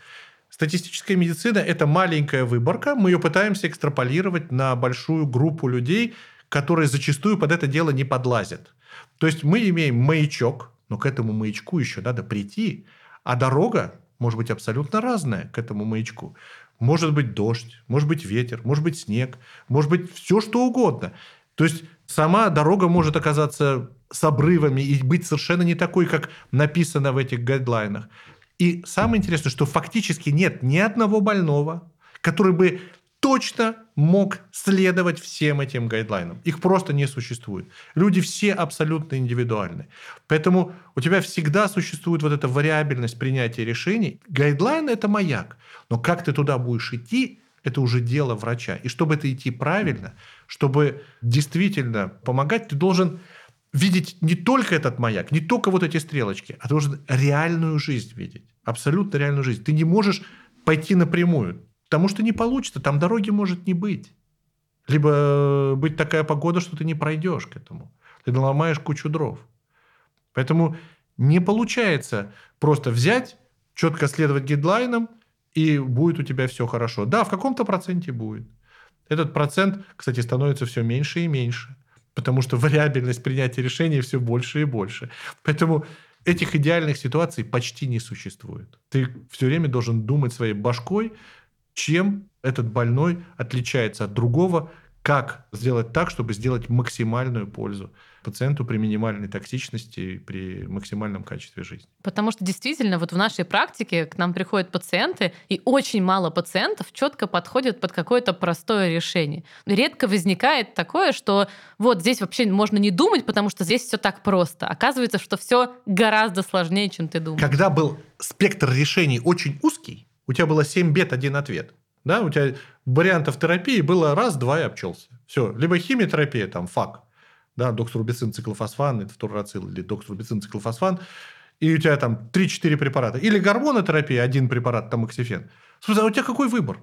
Статистическая медицина – это маленькая выборка, мы ее пытаемся экстраполировать на большую группу людей, которые зачастую под это дело не подлазят. То есть мы имеем маячок, но к этому маячку еще надо прийти, а дорога может быть абсолютно разная к этому маячку. Может быть дождь, может быть ветер, может быть снег, может быть все что угодно. То есть сама дорога может оказаться с обрывами и быть совершенно не такой, как написано в этих гайдлайнах. И самое интересное, что фактически нет ни одного больного, который бы точно мог следовать всем этим гайдлайнам. Их просто не существует. Люди все абсолютно индивидуальны. Поэтому у тебя всегда существует вот эта вариабельность принятия решений. Гайдлайн – это маяк. Но как ты туда будешь идти, это уже дело врача. И чтобы это идти правильно, чтобы действительно помогать, ты должен видеть не только этот маяк, не только вот эти стрелочки, а ты должен реальную жизнь видеть. Абсолютно реальную жизнь. Ты не можешь пойти напрямую, потому что не получится, там дороги может не быть. Либо быть такая погода, что ты не пройдешь к этому. Ты наломаешь кучу дров. Поэтому не получается просто взять, четко следовать гидлайнам, и будет у тебя все хорошо. Да, в каком-то проценте будет. Этот процент, кстати, становится все меньше и меньше, потому что вариабельность принятия решений все больше и больше. Поэтому этих идеальных ситуаций почти не существует. Ты все время должен думать своей башкой, чем этот больной отличается от другого, как сделать так, чтобы сделать максимальную пользу пациенту при минимальной токсичности, при максимальном качестве жизни. Потому что действительно вот в нашей практике к нам приходят пациенты, и очень мало пациентов четко подходят под какое-то простое решение. Редко возникает такое, что вот здесь вообще можно не думать, потому что здесь все так просто. Оказывается, что все гораздо сложнее, чем ты думаешь. Когда был спектр решений очень узкий, у тебя было 7 бед, один ответ. Да, у тебя вариантов терапии было раз, два и обчелся. Все. Либо химиотерапия, там, фак, да, доксорубицин, циклофосфан, это или доксорубицин, циклофосфан, и у тебя там 3-4 препарата, или гормонотерапия, один препарат, там оксифен. Слушай, а у тебя какой выбор?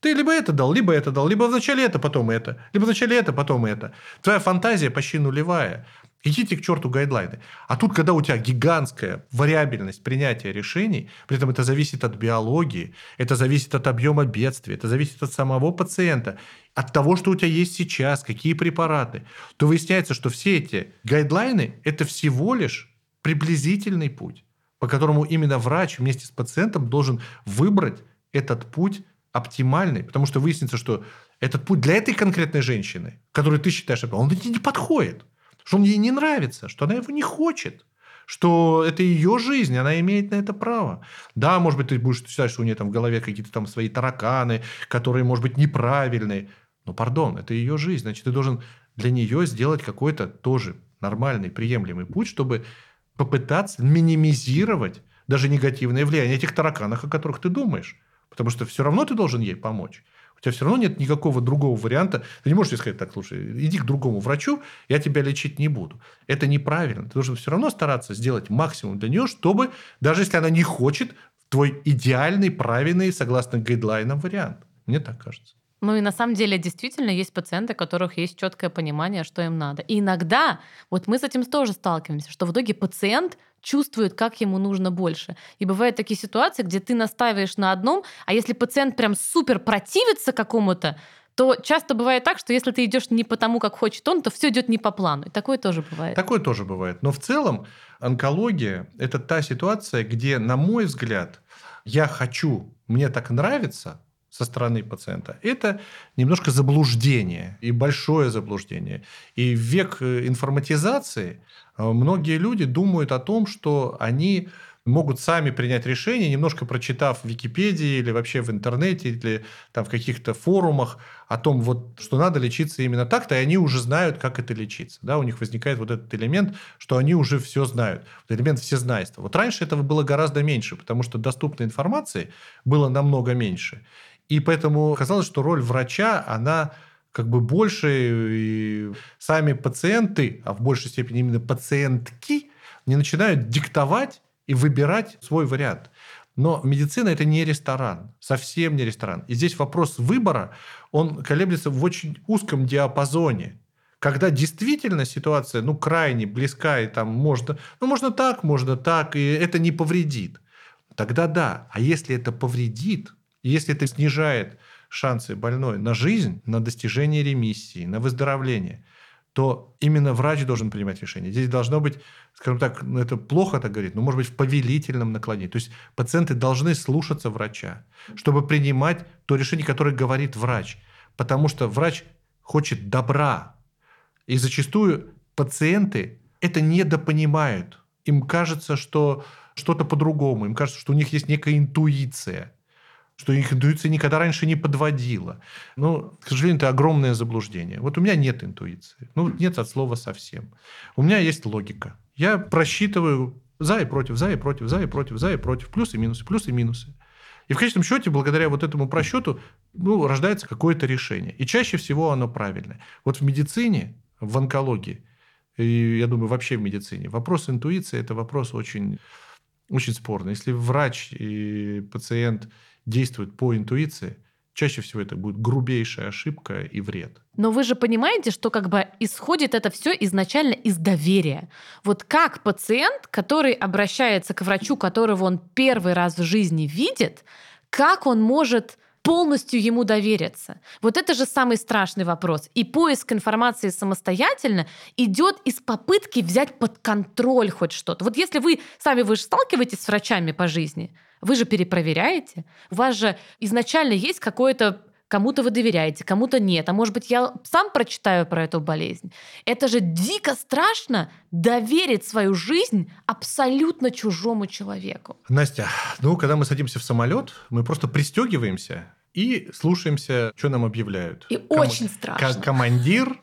Ты либо это дал, либо это дал, либо вначале это, потом это, либо вначале это, потом это. Твоя фантазия почти нулевая. Идите к черту гайдлайны. А тут, когда у тебя гигантская вариабельность принятия решений, при этом это зависит от биологии, это зависит от объема бедствия, это зависит от самого пациента, от того, что у тебя есть сейчас, какие препараты, то выясняется, что все эти гайдлайны – это всего лишь приблизительный путь, по которому именно врач вместе с пациентом должен выбрать этот путь оптимальный, потому что выяснится, что этот путь для этой конкретной женщины, которую ты считаешь, он не подходит что он ей не нравится, что она его не хочет что это ее жизнь, она имеет на это право. Да, может быть, ты будешь считать, что у нее там в голове какие-то там свои тараканы, которые, может быть, неправильные. Но, пардон, это ее жизнь. Значит, ты должен для нее сделать какой-то тоже нормальный, приемлемый путь, чтобы попытаться минимизировать даже негативное влияние этих тараканов, о которых ты думаешь. Потому что все равно ты должен ей помочь тебя все равно нет никакого другого варианта. Ты не можешь ей сказать, так, слушай, иди к другому врачу, я тебя лечить не буду. Это неправильно. Ты должен все равно стараться сделать максимум для нее, чтобы, даже если она не хочет, твой идеальный, правильный, согласно гайдлайнам вариант. Мне так кажется. Ну и на самом деле действительно есть пациенты, у которых есть четкое понимание, что им надо. И иногда, вот мы с этим тоже сталкиваемся, что в итоге пациент чувствует, как ему нужно больше. И бывают такие ситуации, где ты настаиваешь на одном, а если пациент прям супер противится какому-то, то часто бывает так, что если ты идешь не по тому, как хочет он, то все идет не по плану. И такое тоже бывает. Такое тоже бывает. Но в целом онкология – это та ситуация, где, на мой взгляд, я хочу, мне так нравится со стороны пациента, это немножко заблуждение и большое заблуждение. И в век э, информатизации – Э, многие люди думают о том, что они могут сами принять решение, немножко прочитав в Википедии или вообще в интернете, или там в каких-то форумах о том, вот, что надо лечиться именно так-то, и они уже знают, как это лечиться. Да? У них возникает вот этот элемент, что они уже все знают. Вот элемент всезнайства. Вот раньше этого было гораздо меньше, потому что доступной информации было намного меньше. И поэтому казалось, что роль врача, она как бы больше и сами пациенты, а в большей степени именно пациентки, не начинают диктовать и выбирать свой вариант. Но медицина это не ресторан, совсем не ресторан. И здесь вопрос выбора, он колеблется в очень узком диапазоне. Когда действительно ситуация ну, крайне близка, и там можно, ну, можно так, можно так, и это не повредит, тогда да. А если это повредит, если это снижает шансы больной на жизнь, на достижение ремиссии, на выздоровление, то именно врач должен принимать решение. Здесь должно быть, скажем так, ну это плохо так говорить, но может быть в повелительном наклонении. То есть пациенты должны слушаться врача, чтобы принимать то решение, которое говорит врач. Потому что врач хочет добра. И зачастую пациенты это недопонимают. Им кажется, что что-то по-другому. Им кажется, что у них есть некая интуиция что их интуиция никогда раньше не подводила. Но, к сожалению, это огромное заблуждение. Вот у меня нет интуиции. Ну, нет от слова совсем. У меня есть логика. Я просчитываю за и против, за и против, за и против, за и против, плюсы и минусы, плюсы и минусы. И в конечном счете, благодаря вот этому просчету, ну, рождается какое-то решение. И чаще всего оно правильное. Вот в медицине, в онкологии, и я думаю, вообще в медицине, вопрос интуиции – это вопрос очень, очень спорный. Если врач и пациент действует по интуиции, чаще всего это будет грубейшая ошибка и вред. Но вы же понимаете, что как бы исходит это все изначально из доверия. Вот как пациент, который обращается к врачу, которого он первый раз в жизни видит, как он может полностью ему довериться? Вот это же самый страшный вопрос. И поиск информации самостоятельно идет из попытки взять под контроль хоть что-то. Вот если вы сами вы же сталкиваетесь с врачами по жизни, вы же перепроверяете. У вас же изначально есть какое-то кому-то вы доверяете, кому-то нет. А может быть, я сам прочитаю про эту болезнь. Это же дико страшно доверить свою жизнь абсолютно чужому человеку. Настя, ну, когда мы садимся в самолет, мы просто пристегиваемся и слушаемся, что нам объявляют. И Ком- очень страшно. Командир,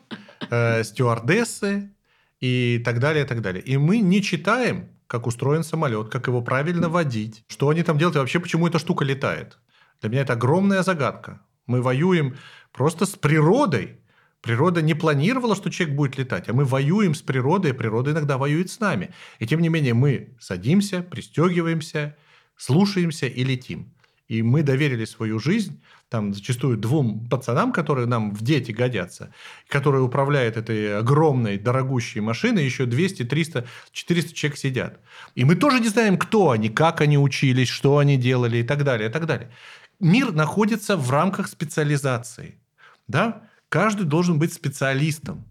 э, стюардессы и так далее, и так далее. И мы не читаем как устроен самолет, как его правильно водить, что они там делают и вообще почему эта штука летает. Для меня это огромная загадка. Мы воюем просто с природой, Природа не планировала, что человек будет летать, а мы воюем с природой, и природа иногда воюет с нами. И тем не менее мы садимся, пристегиваемся, слушаемся и летим. И мы доверили свою жизнь там зачастую двум пацанам, которые нам в дети годятся, которые управляют этой огромной, дорогущей машиной, еще 200, 300, 400 человек сидят. И мы тоже не знаем, кто они, как они учились, что они делали и так далее, и так далее. Мир находится в рамках специализации. Да? Каждый должен быть специалистом.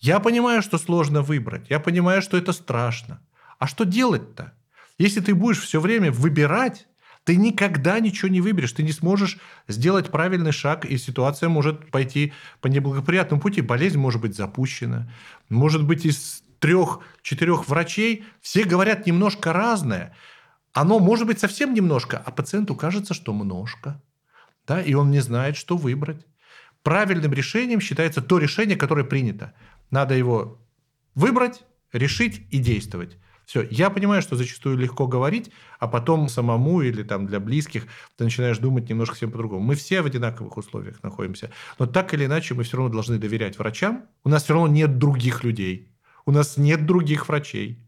Я понимаю, что сложно выбрать. Я понимаю, что это страшно. А что делать-то? Если ты будешь все время выбирать, ты никогда ничего не выберешь, ты не сможешь сделать правильный шаг, и ситуация может пойти по неблагоприятному пути. Болезнь может быть запущена. Может быть, из трех-четырех врачей все говорят немножко разное. Оно может быть совсем немножко, а пациенту кажется, что множко. Да, и он не знает, что выбрать правильным решением считается то решение, которое принято. Надо его выбрать, решить и действовать. Все. Я понимаю, что зачастую легко говорить, а потом самому или там для близких ты начинаешь думать немножко всем по-другому. Мы все в одинаковых условиях находимся. Но так или иначе мы все равно должны доверять врачам. У нас все равно нет других людей. У нас нет других врачей.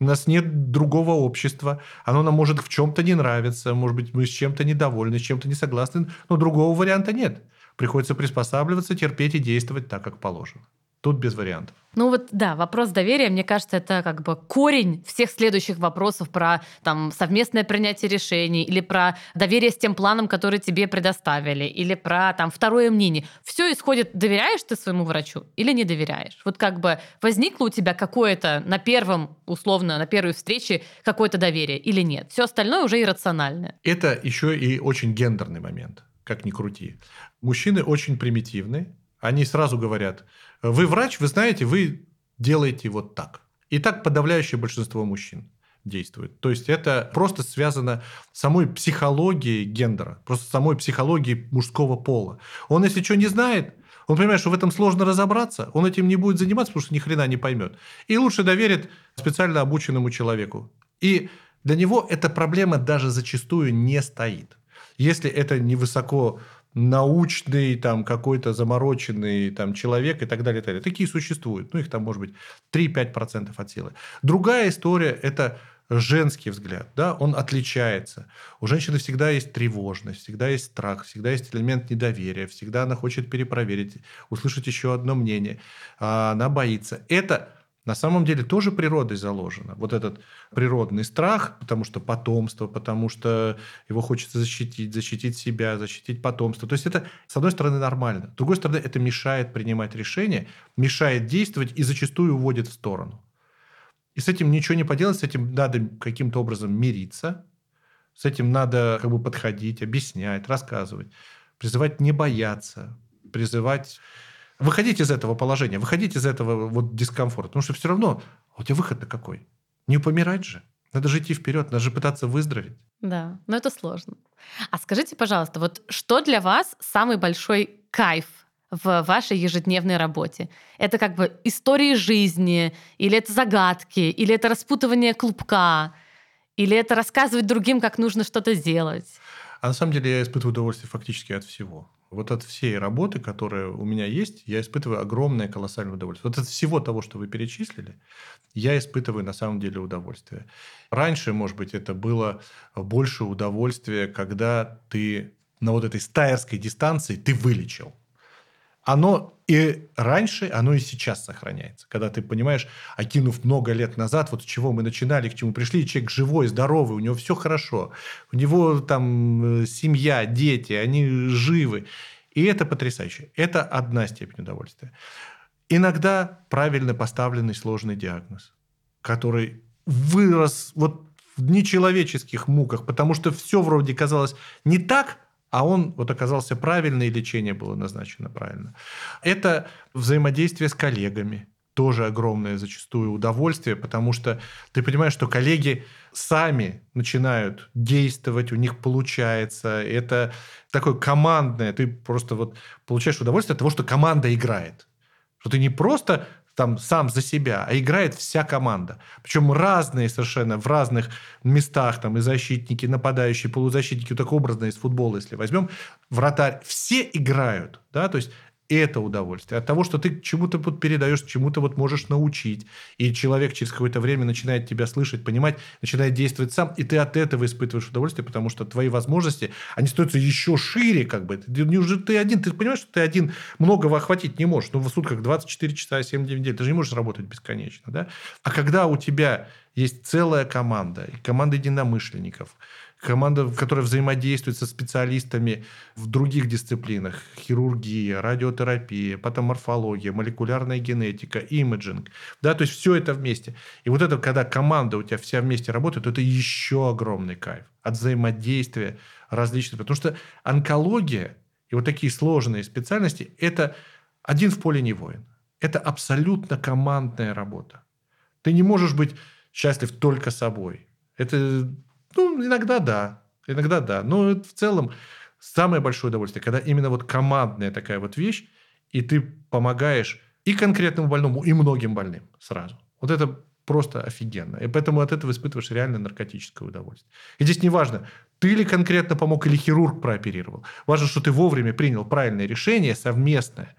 У нас нет другого общества. Оно нам может в чем-то не нравиться. Может быть, мы с чем-то недовольны, с чем-то не согласны. Но другого варианта нет. Приходится приспосабливаться, терпеть и действовать так, как положено. Тут без вариантов. Ну вот да, вопрос доверия, мне кажется, это как бы корень всех следующих вопросов про там совместное принятие решений или про доверие с тем планом, который тебе предоставили, или про там второе мнение. Все исходит, доверяешь ты своему врачу или не доверяешь? Вот как бы возникло у тебя какое-то на первом, условно, на первой встрече какое-то доверие или нет? Все остальное уже иррациональное. Это еще и очень гендерный момент как ни крути. Мужчины очень примитивны. Они сразу говорят, вы врач, вы знаете, вы делаете вот так. И так подавляющее большинство мужчин действует. То есть это просто связано с самой психологией гендера, просто самой психологией мужского пола. Он, если что не знает, он понимает, что в этом сложно разобраться, он этим не будет заниматься, потому что ни хрена не поймет. И лучше доверит специально обученному человеку. И для него эта проблема даже зачастую не стоит. Если это невысоко научный, там, какой-то замороченный там, человек и так далее, и так далее. Такие существуют. Ну, их там может быть 3-5% от силы. Другая история – это женский взгляд, да, он отличается. У женщины всегда есть тревожность, всегда есть страх, всегда есть элемент недоверия, всегда она хочет перепроверить, услышать еще одно мнение, а она боится. Это на самом деле тоже природой заложено. Вот этот природный страх, потому что потомство, потому что его хочется защитить, защитить себя, защитить потомство. То есть это, с одной стороны, нормально. С другой стороны, это мешает принимать решения, мешает действовать и зачастую уводит в сторону. И с этим ничего не поделать, с этим надо каким-то образом мириться, с этим надо как бы подходить, объяснять, рассказывать, призывать не бояться, призывать Выходите из этого положения, выходите из этого вот дискомфорта. Потому что все равно, а у тебя выход-то какой? Не помирать же. Надо же идти вперед, надо же пытаться выздороветь. Да, но это сложно. А скажите, пожалуйста, вот что для вас самый большой кайф в вашей ежедневной работе? Это как бы истории жизни, или это загадки, или это распутывание клубка, или это рассказывать другим, как нужно что-то сделать? А на самом деле я испытываю удовольствие фактически от всего. Вот от всей работы, которая у меня есть, я испытываю огромное, колоссальное удовольствие. Вот от всего того, что вы перечислили, я испытываю на самом деле удовольствие. Раньше, может быть, это было больше удовольствия, когда ты на вот этой стайерской дистанции ты вылечил оно и раньше, оно и сейчас сохраняется. Когда ты понимаешь, окинув много лет назад, вот с чего мы начинали, к чему пришли, человек живой, здоровый, у него все хорошо, у него там э, семья, дети, они живы. И это потрясающе. Это одна степень удовольствия. Иногда правильно поставленный сложный диагноз, который вырос вот в нечеловеческих муках, потому что все вроде казалось не так, а он вот оказался правильный, и лечение было назначено правильно. Это взаимодействие с коллегами, тоже огромное зачастую удовольствие, потому что ты понимаешь, что коллеги сами начинают действовать, у них получается. Это такое командное, ты просто вот получаешь удовольствие от того, что команда играет. Что ты не просто там сам за себя, а играет вся команда. Причем разные совершенно, в разных местах, там и защитники, нападающие, полузащитники, вот так образно из футбола, если возьмем, вратарь, все играют, да, то есть это удовольствие. От того, что ты чему-то вот передаешь, чему-то вот можешь научить. И человек через какое-то время начинает тебя слышать, понимать, начинает действовать сам. И ты от этого испытываешь удовольствие, потому что твои возможности, они становятся еще шире. Как бы. Ты, уже ты один, ты понимаешь, что ты один многого охватить не можешь. Ну, в сутках 24 часа, 7 дней в неделю. Ты же не можешь работать бесконечно. Да? А когда у тебя есть целая команда, команда единомышленников, команда, которая взаимодействует со специалистами в других дисциплинах. Хирургия, радиотерапия, патоморфология, молекулярная генетика, имиджинг. Да, то есть все это вместе. И вот это, когда команда у тебя вся вместе работает, то это еще огромный кайф от взаимодействия различных. Потому что онкология и вот такие сложные специальности – это один в поле не воин. Это абсолютно командная работа. Ты не можешь быть счастлив только собой. Это ну, иногда да. Иногда да. Но в целом самое большое удовольствие, когда именно вот командная такая вот вещь, и ты помогаешь и конкретному больному, и многим больным сразу. Вот это просто офигенно. И поэтому от этого испытываешь реально наркотическое удовольствие. И здесь не важно, ты ли конкретно помог, или хирург прооперировал. Важно, что ты вовремя принял правильное решение совместное.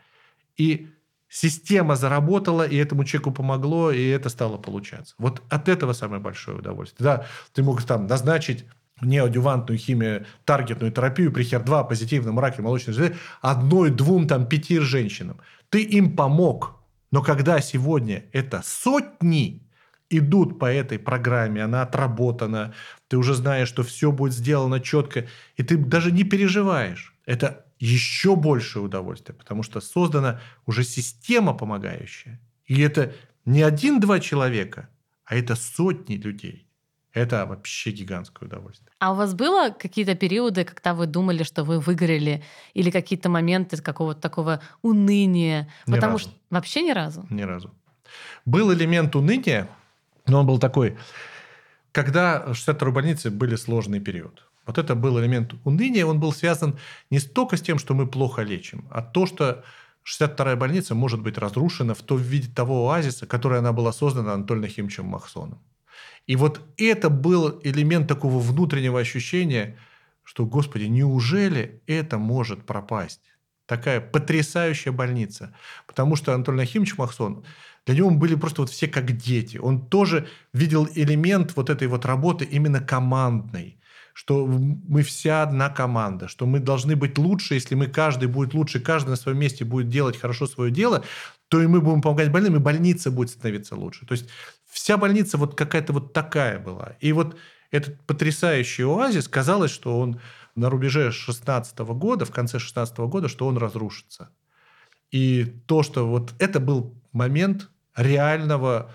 И система заработала, и этому человеку помогло, и это стало получаться. Вот от этого самое большое удовольствие. Да, ты мог там назначить неодювантную химию, таргетную терапию при HER2, позитивном раке молочной железы одной, двум, там, пяти женщинам. Ты им помог. Но когда сегодня это сотни идут по этой программе, она отработана, ты уже знаешь, что все будет сделано четко, и ты даже не переживаешь. Это еще большее удовольствие, потому что создана уже система помогающая. И это не один-два человека, а это сотни людей. Это вообще гигантское удовольствие. А у вас было какие-то периоды, когда вы думали, что вы выиграли, или какие-то моменты какого-то такого уныния? Ни Потому разу. что вообще ни разу. Ни разу. Был элемент уныния, но он был такой, когда в 62-й больнице были сложный период. Вот это был элемент уныния, он был связан не столько с тем, что мы плохо лечим, а то, что 62-я больница может быть разрушена в том виде того оазиса, который она была создана Анатолием Нахимовичем Махсоном. И вот это был элемент такого внутреннего ощущения, что, господи, неужели это может пропасть? Такая потрясающая больница. Потому что Анатолий Нахимович Махсон, для него были просто вот все как дети. Он тоже видел элемент вот этой вот работы именно командной что мы вся одна команда, что мы должны быть лучше, если мы каждый будет лучше, каждый на своем месте будет делать хорошо свое дело, то и мы будем помогать больным, и больница будет становиться лучше. То есть вся больница вот какая-то вот такая была. И вот этот потрясающий оазис, казалось, что он на рубеже 16 года, в конце 16 года, что он разрушится. И то, что вот это был момент реального,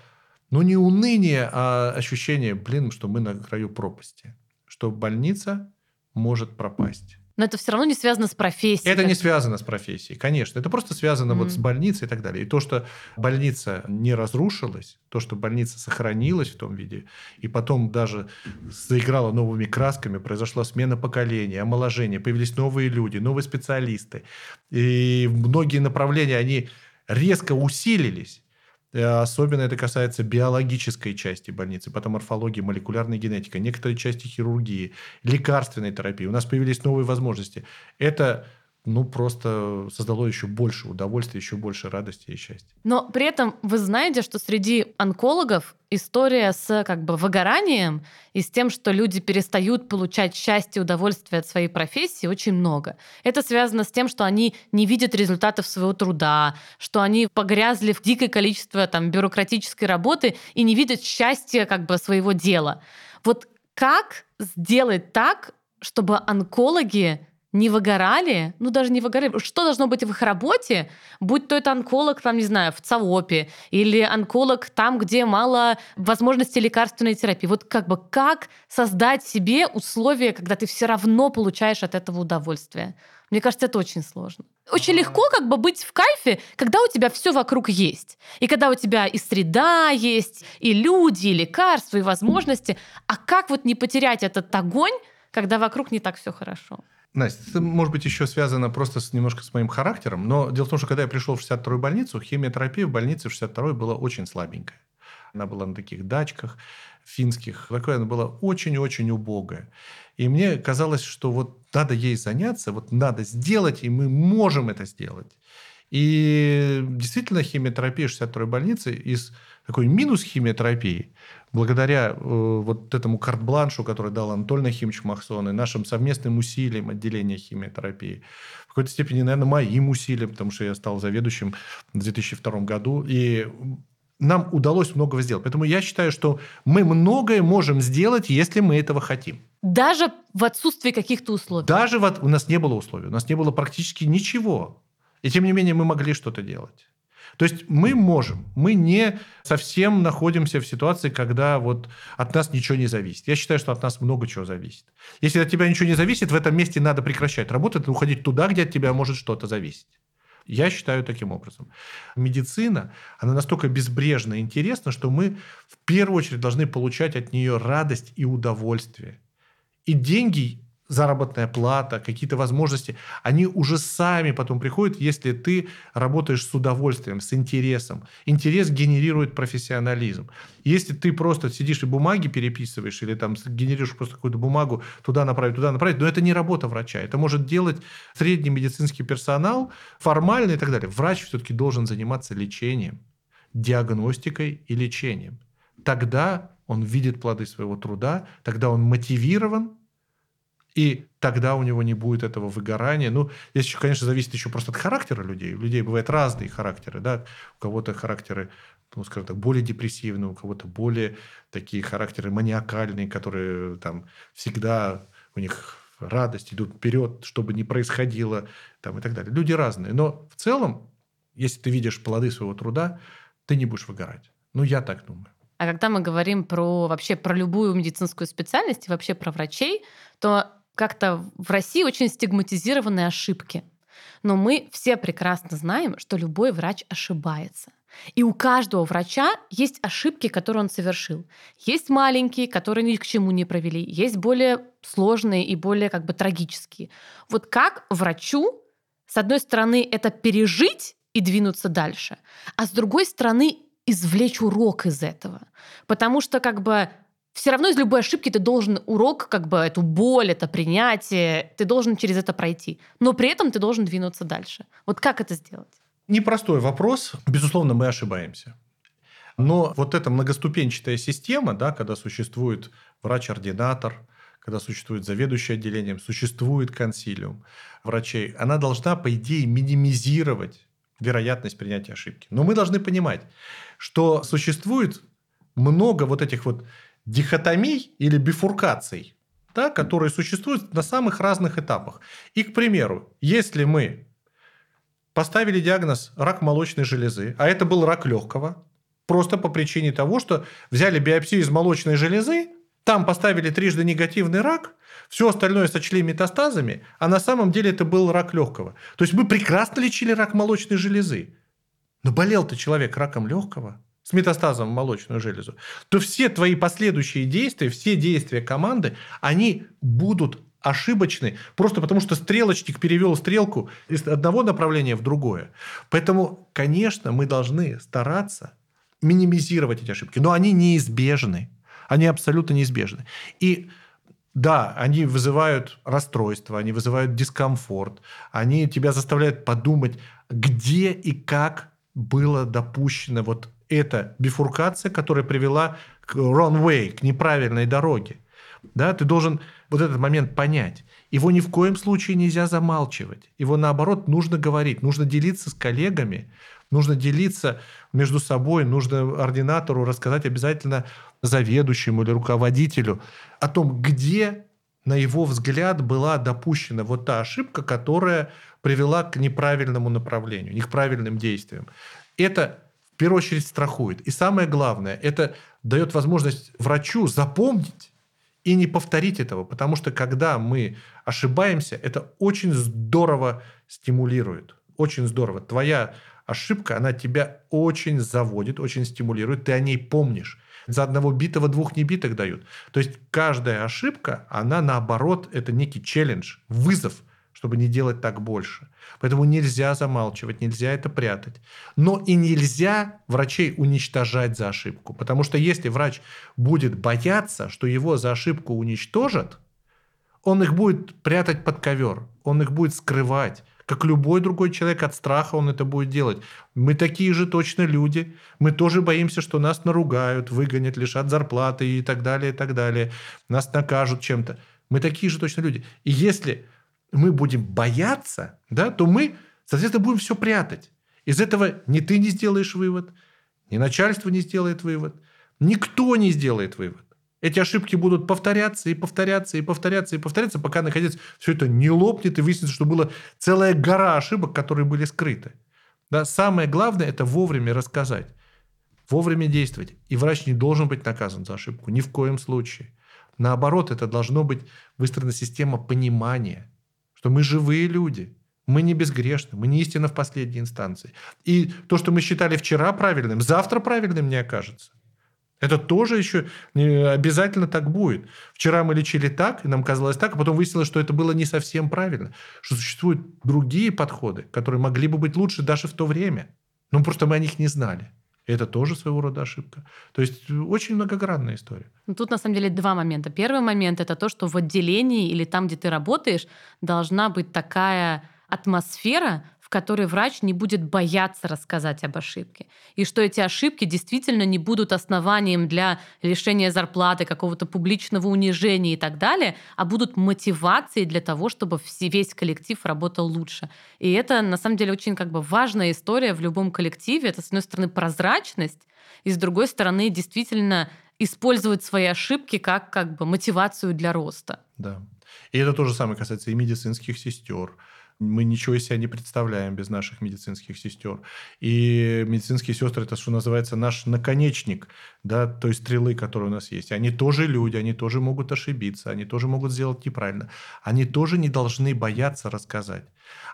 ну не уныния, а ощущения, блин, что мы на краю пропасти что больница может пропасть. Но это все равно не связано с профессией. Это не связано с профессией, конечно. Это просто связано mm-hmm. вот с больницей и так далее. И то, что больница не разрушилась, то, что больница сохранилась в том виде, и потом даже заиграла новыми красками, произошла смена поколения, омоложение, появились новые люди, новые специалисты. И многие направления, они резко усилились. Э, особенно это касается биологической части больницы, патоморфологии, молекулярной генетики, некоторые части хирургии, лекарственной терапии. У нас появились новые возможности. Это ну, просто создало еще больше удовольствия, еще больше радости и счастья. Но при этом вы знаете, что среди онкологов история с как бы выгоранием и с тем, что люди перестают получать счастье и удовольствие от своей профессии, очень много. Это связано с тем, что они не видят результатов своего труда, что они погрязли в дикое количество там, бюрократической работы и не видят счастья как бы своего дела. Вот как сделать так, чтобы онкологи не выгорали, ну даже не выгорали, что должно быть в их работе, будь то это онколог, там, не знаю, в ЦАОПе, или онколог там, где мало возможностей лекарственной терапии. Вот как бы как создать себе условия, когда ты все равно получаешь от этого удовольствие? Мне кажется, это очень сложно. Очень легко как бы быть в кайфе, когда у тебя все вокруг есть. И когда у тебя и среда есть, и люди, и лекарства, и возможности. А как вот не потерять этот огонь, когда вокруг не так все хорошо? Настя, это может быть еще связано просто с, немножко с моим характером, но дело в том, что когда я пришел в 62-ю больницу, химиотерапия в больнице в 62-й была очень слабенькая. Она была на таких дачках финских, такая она была очень-очень убогая. И мне казалось, что вот надо ей заняться, вот надо сделать, и мы можем это сделать. И действительно химиотерапия 62-й больницы из такой минус химиотерапии, благодаря э, вот этому карт-бланшу, который дал Анатолий Нахимович Махсон, и нашим совместным усилиям отделения химиотерапии, в какой-то степени, наверное, моим усилиям, потому что я стал заведующим в 2002 году, и нам удалось многого сделать. Поэтому я считаю, что мы многое можем сделать, если мы этого хотим. Даже в отсутствии каких-то условий? Даже в, у нас не было условий, у нас не было практически ничего. И тем не менее мы могли что-то делать. То есть мы можем, мы не совсем находимся в ситуации, когда вот от нас ничего не зависит. Я считаю, что от нас много чего зависит. Если от тебя ничего не зависит, в этом месте надо прекращать работать уходить туда, где от тебя может что-то зависеть. Я считаю таким образом. Медицина, она настолько безбрежна интересна, что мы в первую очередь должны получать от нее радость и удовольствие. И деньги заработная плата, какие-то возможности, они уже сами потом приходят, если ты работаешь с удовольствием, с интересом. Интерес генерирует профессионализм. Если ты просто сидишь и бумаги переписываешь, или там генерируешь просто какую-то бумагу, туда направить, туда направить, но это не работа врача. Это может делать средний медицинский персонал, формально и так далее. Врач все-таки должен заниматься лечением, диагностикой и лечением. Тогда он видит плоды своего труда, тогда он мотивирован, и тогда у него не будет этого выгорания. Ну, здесь конечно, зависит еще просто от характера людей. У людей бывают разные характеры, да. У кого-то характеры, ну, скажем так, более депрессивные, у кого-то более такие характеры маниакальные, которые там всегда у них радость, идут вперед, чтобы не происходило, там, и так далее. Люди разные. Но в целом, если ты видишь плоды своего труда, ты не будешь выгорать. Ну, я так думаю. А когда мы говорим про вообще про любую медицинскую специальность и вообще про врачей, то как-то в России очень стигматизированы ошибки. Но мы все прекрасно знаем, что любой врач ошибается. И у каждого врача есть ошибки, которые он совершил. Есть маленькие, которые ни к чему не провели. Есть более сложные и более как бы трагические. Вот как врачу, с одной стороны, это пережить и двинуться дальше, а с другой стороны, извлечь урок из этого. Потому что как бы все равно из любой ошибки ты должен урок, как бы эту боль, это принятие, ты должен через это пройти. Но при этом ты должен двинуться дальше. Вот как это сделать? Непростой вопрос. Безусловно, мы ошибаемся. Но вот эта многоступенчатая система, да, когда существует врач-ординатор, когда существует заведующий отделением, существует консилиум врачей, она должна, по идее, минимизировать вероятность принятия ошибки. Но мы должны понимать, что существует много вот этих вот дихотомий или бифуркаций, да, которые существуют на самых разных этапах. И, к примеру, если мы поставили диагноз рак молочной железы, а это был рак легкого, просто по причине того, что взяли биопсию из молочной железы, там поставили трижды негативный рак, все остальное сочли метастазами, а на самом деле это был рак легкого. То есть мы прекрасно лечили рак молочной железы. Но болел-то человек раком легкого с метастазом в молочную железу, то все твои последующие действия, все действия команды, они будут ошибочны, просто потому что стрелочник перевел стрелку из одного направления в другое. Поэтому, конечно, мы должны стараться минимизировать эти ошибки, но они неизбежны. Они абсолютно неизбежны. И да, они вызывают расстройство, они вызывают дискомфорт, они тебя заставляют подумать, где и как было допущено вот эта бифуркация, которая привела к wrong way, к неправильной дороге. Да, ты должен вот этот момент понять. Его ни в коем случае нельзя замалчивать. Его, наоборот, нужно говорить, нужно делиться с коллегами, нужно делиться между собой, нужно ординатору рассказать обязательно заведующему или руководителю о том, где, на его взгляд, была допущена вот та ошибка, которая привела к неправильному направлению, не к правильным действиям. Это в первую очередь страхует. И самое главное, это дает возможность врачу запомнить и не повторить этого, потому что когда мы ошибаемся, это очень здорово стимулирует. Очень здорово. Твоя ошибка, она тебя очень заводит, очень стимулирует, ты о ней помнишь. За одного битого двух небитых дают. То есть каждая ошибка, она наоборот, это некий челлендж, вызов – чтобы не делать так больше. Поэтому нельзя замалчивать, нельзя это прятать. Но и нельзя врачей уничтожать за ошибку. Потому что если врач будет бояться, что его за ошибку уничтожат, он их будет прятать под ковер, он их будет скрывать, Как любой другой человек от страха он это будет делать. Мы такие же точно люди. Мы тоже боимся, что нас наругают, выгонят, лишат зарплаты и так далее, и так далее. Нас накажут чем-то. Мы такие же точно люди. И если мы будем бояться, да, то мы, соответственно, будем все прятать. Из этого ни ты не сделаешь вывод, ни начальство не сделает вывод, никто не сделает вывод. Эти ошибки будут повторяться и повторяться и повторяться и повторяться, пока, наконец, все это не лопнет и выяснится, что была целая гора ошибок, которые были скрыты. Да? Самое главное – это вовремя рассказать, вовремя действовать. И врач не должен быть наказан за ошибку, ни в коем случае. Наоборот, это должно быть выстроена система понимания, что мы живые люди, мы не безгрешны, мы не истина в последней инстанции. И то, что мы считали вчера правильным, завтра правильным не окажется. Это тоже еще обязательно так будет. Вчера мы лечили так, и нам казалось так, а потом выяснилось, что это было не совсем правильно. Что существуют другие подходы, которые могли бы быть лучше даже в то время. Но просто мы о них не знали. Это тоже своего рода ошибка. То есть очень многогранная история. Ну, тут на самом деле два момента. Первый момент это то, что в отделении или там, где ты работаешь, должна быть такая атмосфера, которой врач не будет бояться рассказать об ошибке. И что эти ошибки действительно не будут основанием для лишения зарплаты, какого-то публичного унижения и так далее, а будут мотивацией для того, чтобы весь коллектив работал лучше. И это, на самом деле, очень как бы важная история в любом коллективе. Это, с одной стороны, прозрачность, и с другой стороны, действительно использовать свои ошибки как, как бы мотивацию для роста. Да. И это то же самое касается и медицинских сестер, мы ничего из себя не представляем без наших медицинских сестер. И медицинские сестры – это, что называется, наш наконечник да, той стрелы, которая у нас есть. Они тоже люди, они тоже могут ошибиться, они тоже могут сделать неправильно. Они тоже не должны бояться рассказать.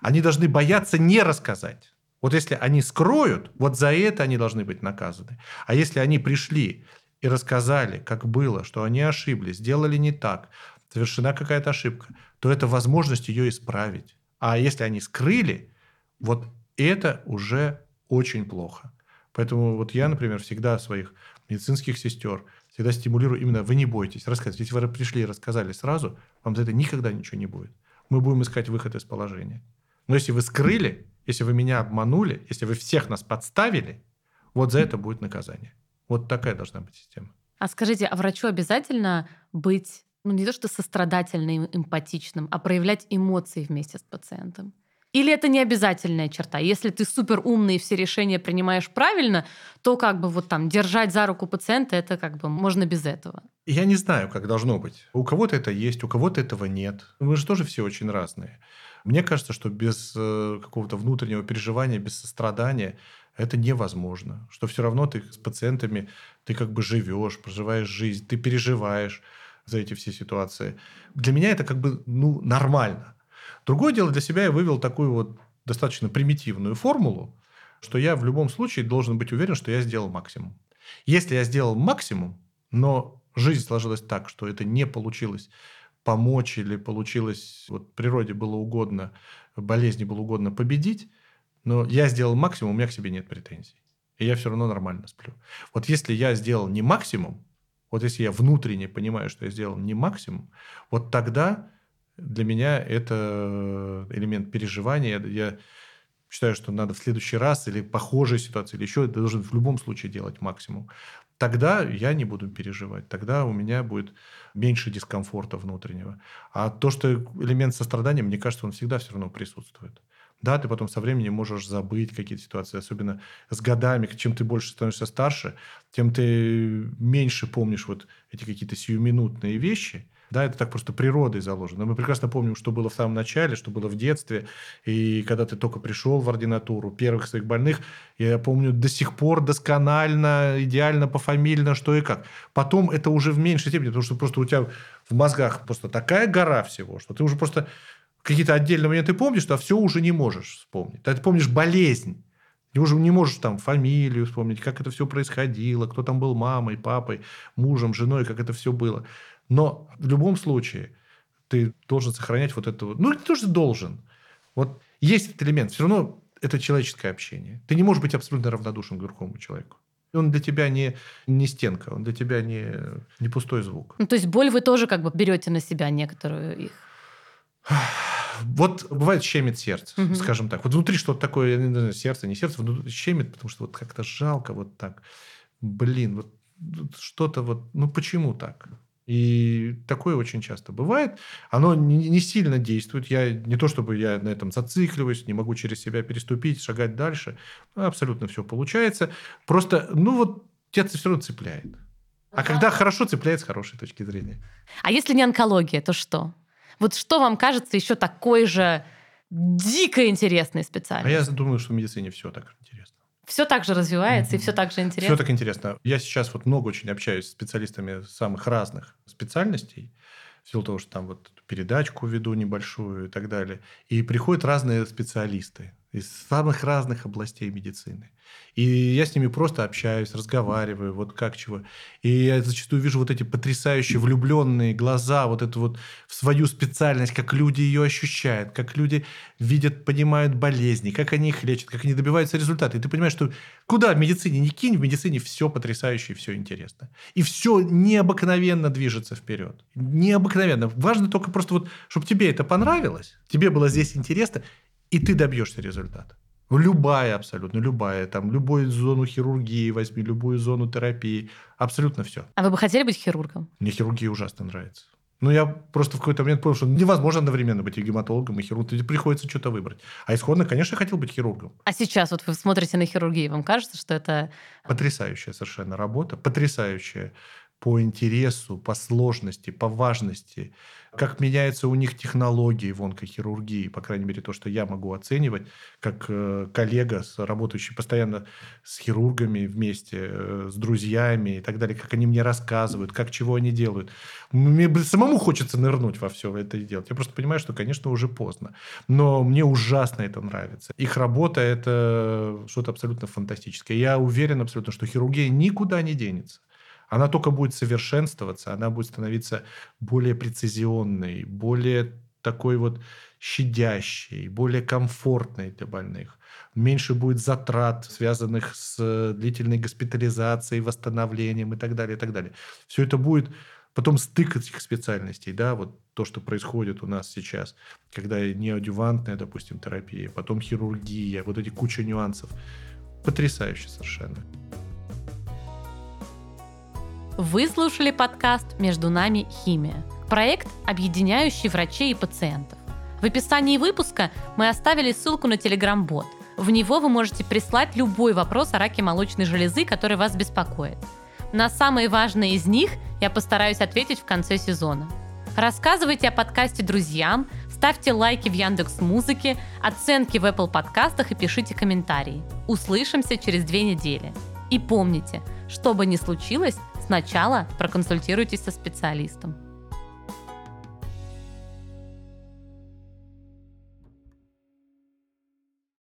Они должны бояться не рассказать. Вот если они скроют, вот за это они должны быть наказаны. А если они пришли и рассказали, как было, что они ошиблись, сделали не так, совершена какая-то ошибка, то это возможность ее исправить. А если они скрыли, вот это уже очень плохо. Поэтому вот я, например, всегда своих медицинских сестер всегда стимулирую именно вы не бойтесь рассказывать. Если вы пришли и рассказали сразу, вам за это никогда ничего не будет. Мы будем искать выход из положения. Но если вы скрыли, если вы меня обманули, если вы всех нас подставили, вот за это будет наказание. Вот такая должна быть система. А скажите, а врачу обязательно быть ну не то что сострадательным, эмпатичным, а проявлять эмоции вместе с пациентом? Или это не обязательная черта? Если ты супер умный и все решения принимаешь правильно, то как бы вот там держать за руку пациента, это как бы можно без этого. Я не знаю, как должно быть. У кого-то это есть, у кого-то этого нет. Мы же тоже все очень разные. Мне кажется, что без э, какого-то внутреннего переживания, без сострадания это невозможно. Что все равно ты с пациентами, ты как бы живешь, проживаешь жизнь, ты переживаешь за эти все ситуации. Для меня это как бы ну, нормально. Другое дело, для себя я вывел такую вот достаточно примитивную формулу, что я в любом случае должен быть уверен, что я сделал максимум. Если я сделал максимум, но жизнь сложилась так, что это не получилось помочь или получилось, вот природе было угодно, болезни было угодно победить, но я сделал максимум, у меня к себе нет претензий. И я все равно нормально сплю. Вот если я сделал не максимум, вот если я внутренне понимаю, что я сделал не максимум, вот тогда для меня это элемент переживания. Я считаю, что надо в следующий раз или похожая ситуация, или еще, ты должен в любом случае делать максимум. Тогда я не буду переживать, тогда у меня будет меньше дискомфорта внутреннего. А то, что элемент сострадания, мне кажется, он всегда все равно присутствует. Да, ты потом со временем можешь забыть какие-то ситуации, особенно с годами. Чем ты больше становишься старше, тем ты меньше помнишь вот эти какие-то сиюминутные вещи. Да, это так просто природой заложено. Мы прекрасно помним, что было в самом начале, что было в детстве. И когда ты только пришел в ординатуру, первых своих больных, я помню до сих пор досконально, идеально, пофамильно, что и как. Потом это уже в меньшей степени, потому что просто у тебя в мозгах просто такая гора всего, что ты уже просто какие-то отдельные моменты помнишь, а все уже не можешь вспомнить. Ты помнишь болезнь. Ты уже не можешь там фамилию вспомнить, как это все происходило, кто там был мамой, папой, мужем, женой, как это все было. Но в любом случае ты должен сохранять вот это. Ну, ты тоже должен. Вот есть этот элемент. Все равно это человеческое общение. Ты не можешь быть абсолютно равнодушен к другому человеку. Он для тебя не, не стенка, он для тебя не, не пустой звук. Ну, то есть боль вы тоже как бы берете на себя некоторую их? Вот бывает щемит сердце, Мгм. скажем так. Вот внутри что-то такое, не знаю, сердце, не сердце, внутри щемит, потому что вот как-то жалко вот так. Блин, вот вот что-то вот, ну почему так? И такое очень часто бывает. Оно не, не сильно действует. Я не то чтобы я на этом зацикливаюсь, не могу через себя переступить, шагать дальше. Абсолютно все получается. Просто, ну вот, тебя все равно цепляет. А когда хорошо, цепляет с хорошей точки зрения. А если не онкология, то что? Вот что вам кажется еще такой же дико интересной А специальностью? я думаю, что в медицине все так интересно. Все так же развивается и Мгм. все так же Все интересно. так интересно. Я сейчас вот много очень общаюсь с специалистами самых разных специальностей, в силу того, что там вот передачку веду небольшую и так далее. И приходят разные специалисты из самых разных областей медицины. И я с ними просто общаюсь, разговариваю, вот как чего. И я зачастую вижу вот эти потрясающие влюбленные глаза, вот эту вот в свою специальность, как люди ее ощущают, как люди видят, понимают болезни, как они их лечат, как они добиваются результата. И ты понимаешь, что куда в медицине не кинь, в медицине все потрясающе все интересно. И все необыкновенно движется вперед. Необыкновенно. Важно только просто вот, чтобы тебе это понравилось, тебе было здесь интересно, и ты добьешься результата. Любая абсолютно, любая, там, любую зону хирургии возьми, любую зону терапии, абсолютно все. А вы бы хотели быть хирургом? Мне хирургия ужасно нравится. Но я просто в какой-то момент понял, что невозможно одновременно быть и гематологом, и хирургом. Тебе приходится что-то выбрать. А исходно, конечно, я хотел быть хирургом. А сейчас вот вы смотрите на хирургию, вам кажется, что это... Потрясающая совершенно работа, потрясающая по интересу, по сложности, по важности, как меняются у них технологии в онкохирургии, по крайней мере, то, что я могу оценивать, как э, коллега, работающий постоянно с хирургами вместе, э, с друзьями и так далее, как они мне рассказывают, как чего они делают. Мне самому хочется нырнуть во все это и делать. Я просто понимаю, что, конечно, уже поздно. Но мне ужасно это нравится. Их работа – это что-то абсолютно фантастическое. Я уверен абсолютно, что хирургия никуда не денется. Она только будет совершенствоваться, она будет становиться более прецизионной, более такой вот щадящей, более комфортной для больных. Меньше будет затрат, связанных с длительной госпитализацией, восстановлением и так далее, и так далее. Все это будет потом стык этих специальностей, да, вот то, что происходит у нас сейчас, когда неодювантная, допустим, терапия, потом хирургия, вот эти куча нюансов. Потрясающе совершенно. Вы слушали подкаст «Между нами химия». Проект, объединяющий врачей и пациентов. В описании выпуска мы оставили ссылку на Telegram-бот. В него вы можете прислать любой вопрос о раке молочной железы, который вас беспокоит. На самые важные из них я постараюсь ответить в конце сезона. Рассказывайте о подкасте друзьям, ставьте лайки в Яндекс Музыке, оценки в Apple подкастах и пишите комментарии. Услышимся через две недели. И помните, что бы ни случилось, сначала проконсультируйтесь со специалистом.